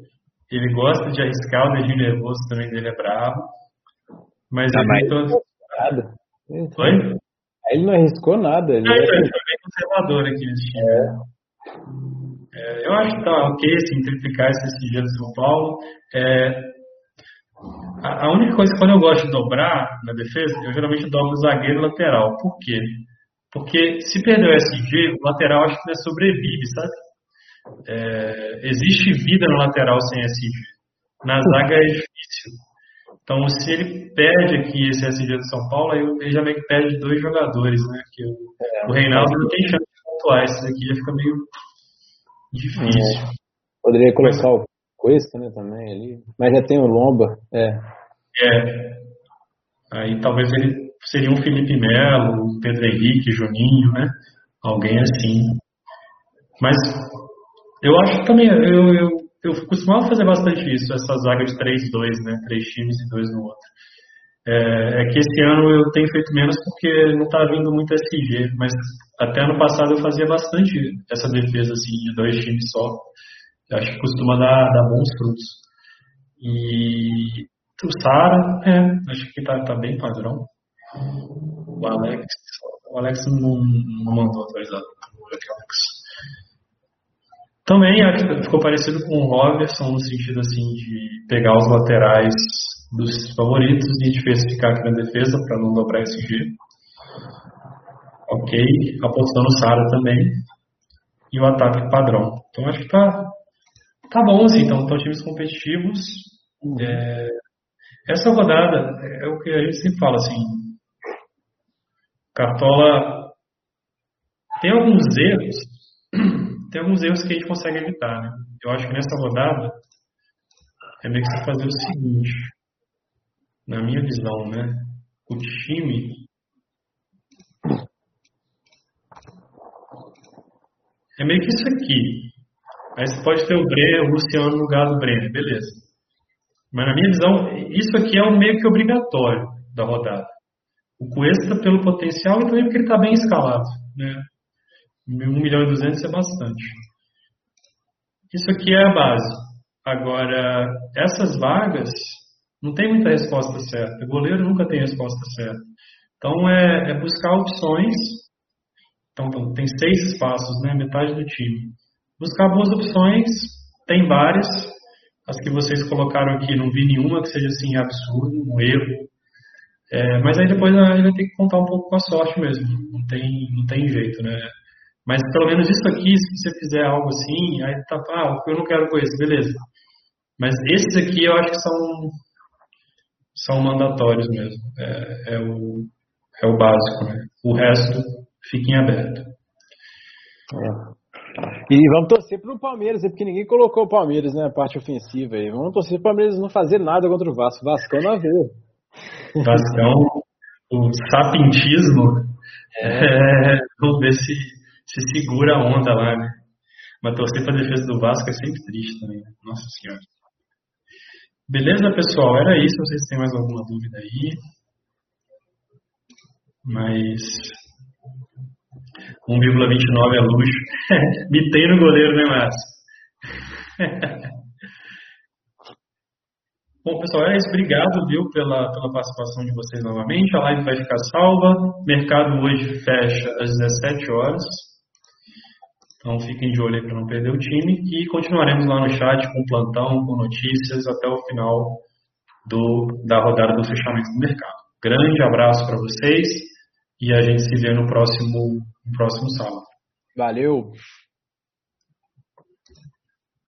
ele gosta de arriscar, o dedinho nervoso também dele é bravo. Mas ah, ele todo... nada. Oi? Ele não arriscou nada. Ele, é, ele foi bem conservador aqui nesse time. É. É, eu acho que está ok assim, triplicar esse SG do São Paulo. É, a, a, única coisa que quando eu gosto de dobrar na defesa, eu geralmente dobro o zagueiro e lateral. Por quê? Porque se perder o SG, o lateral acho que não é sobrevive, sabe? É, existe vida no lateral sem SG. Na zaga é difícil. Então, se ele perde aqui esse SG do São Paulo, aí ele já meio que perde dois jogadores, né? Que o, é, o Reinaldo não tem chance de pontuar. Esse aqui já fica meio Difícil. É. Poderia colocar Mas... o Cuesta, né, também ali. Mas já tem o Lomba, é. É. Aí talvez ele seria um Felipe Melo, Pedro Henrique, Juninho, né? Alguém assim. Mas eu acho que também, eu, eu, eu costumava fazer bastante isso, essa zaga de 3-2, né? Três times e dois no outro. É, é, que esse ano eu tenho feito menos porque não está vindo muito SG, mas até ano passado eu fazia bastante essa defesa assim, de dois times só. Eu acho que costuma dar, dar bons frutos. E o Sara, é, acho que tá, tá bem padrão. O Alex, O Alex não, não mandou atualizado. Também ficou parecido com o Robertson no sentido assim de pegar os laterais dos favoritos e diversificar aqui na defesa para não dobrar esse giro. Ok, apostando no Sara também. E o ataque padrão. Então acho que tá, tá bom assim, então estão times competitivos. É, essa rodada é o que a gente sempre fala assim. Cartola tem alguns erros, [CLEARS THROAT] tem alguns erros que a gente consegue evitar, né? Eu acho que nessa rodada é meio que você fazer o seguinte, na minha visão, né? O time é meio que isso aqui. Aí você pode ter o Breno, o Luciano no lugar do Breno, beleza. Mas na minha visão, isso aqui é o meio que obrigatório da rodada. O Cuesta pelo potencial e também porque ele está bem escalado. Né? 1 milhão e 200 é bastante. Isso aqui é a base. Agora, essas vagas não tem muita resposta certa. O goleiro nunca tem resposta certa. Então é, é buscar opções. Então tem seis espaços, né? Metade do time. Buscar boas opções. Tem várias. As que vocês colocaram aqui, não vi nenhuma que seja assim absurdo, um erro. É, mas aí depois a vai ter que contar um pouco com a sorte mesmo. Não tem, não tem jeito, né? Mas pelo menos isso aqui, se você fizer algo assim, aí tá, ah, eu não quero com beleza. Mas esses aqui eu acho que são são mandatórios mesmo. É, é, o, é o básico, né? O resto fica em aberto. É. E vamos torcer para o Palmeiras, porque ninguém colocou o Palmeiras, né? A parte ofensiva aí. Vamos torcer para o Palmeiras não fazer nada contra o Vasco. Vascão na veia. Vascão, o sapintismo. É. É, vamos ver se, se segura a onda lá, né? Mas torcer para a defesa do Vasco é sempre triste também. Né? Nossa Senhora. Beleza, pessoal? Era isso. Se tem mais alguma dúvida aí. Mas 1,29 é luxo. [LAUGHS] Me tem no goleiro, né, Márcio? [LAUGHS] Bom, pessoal, é isso. Obrigado, viu, pela, pela participação de vocês novamente. A live vai ficar salva. Mercado hoje fecha às 17 horas. Então fiquem de olho aí para não perder o time e continuaremos lá no chat com plantão, com notícias até o final do, da rodada do fechamento do mercado. Grande abraço para vocês e a gente se vê no próximo, no próximo sábado. Valeu!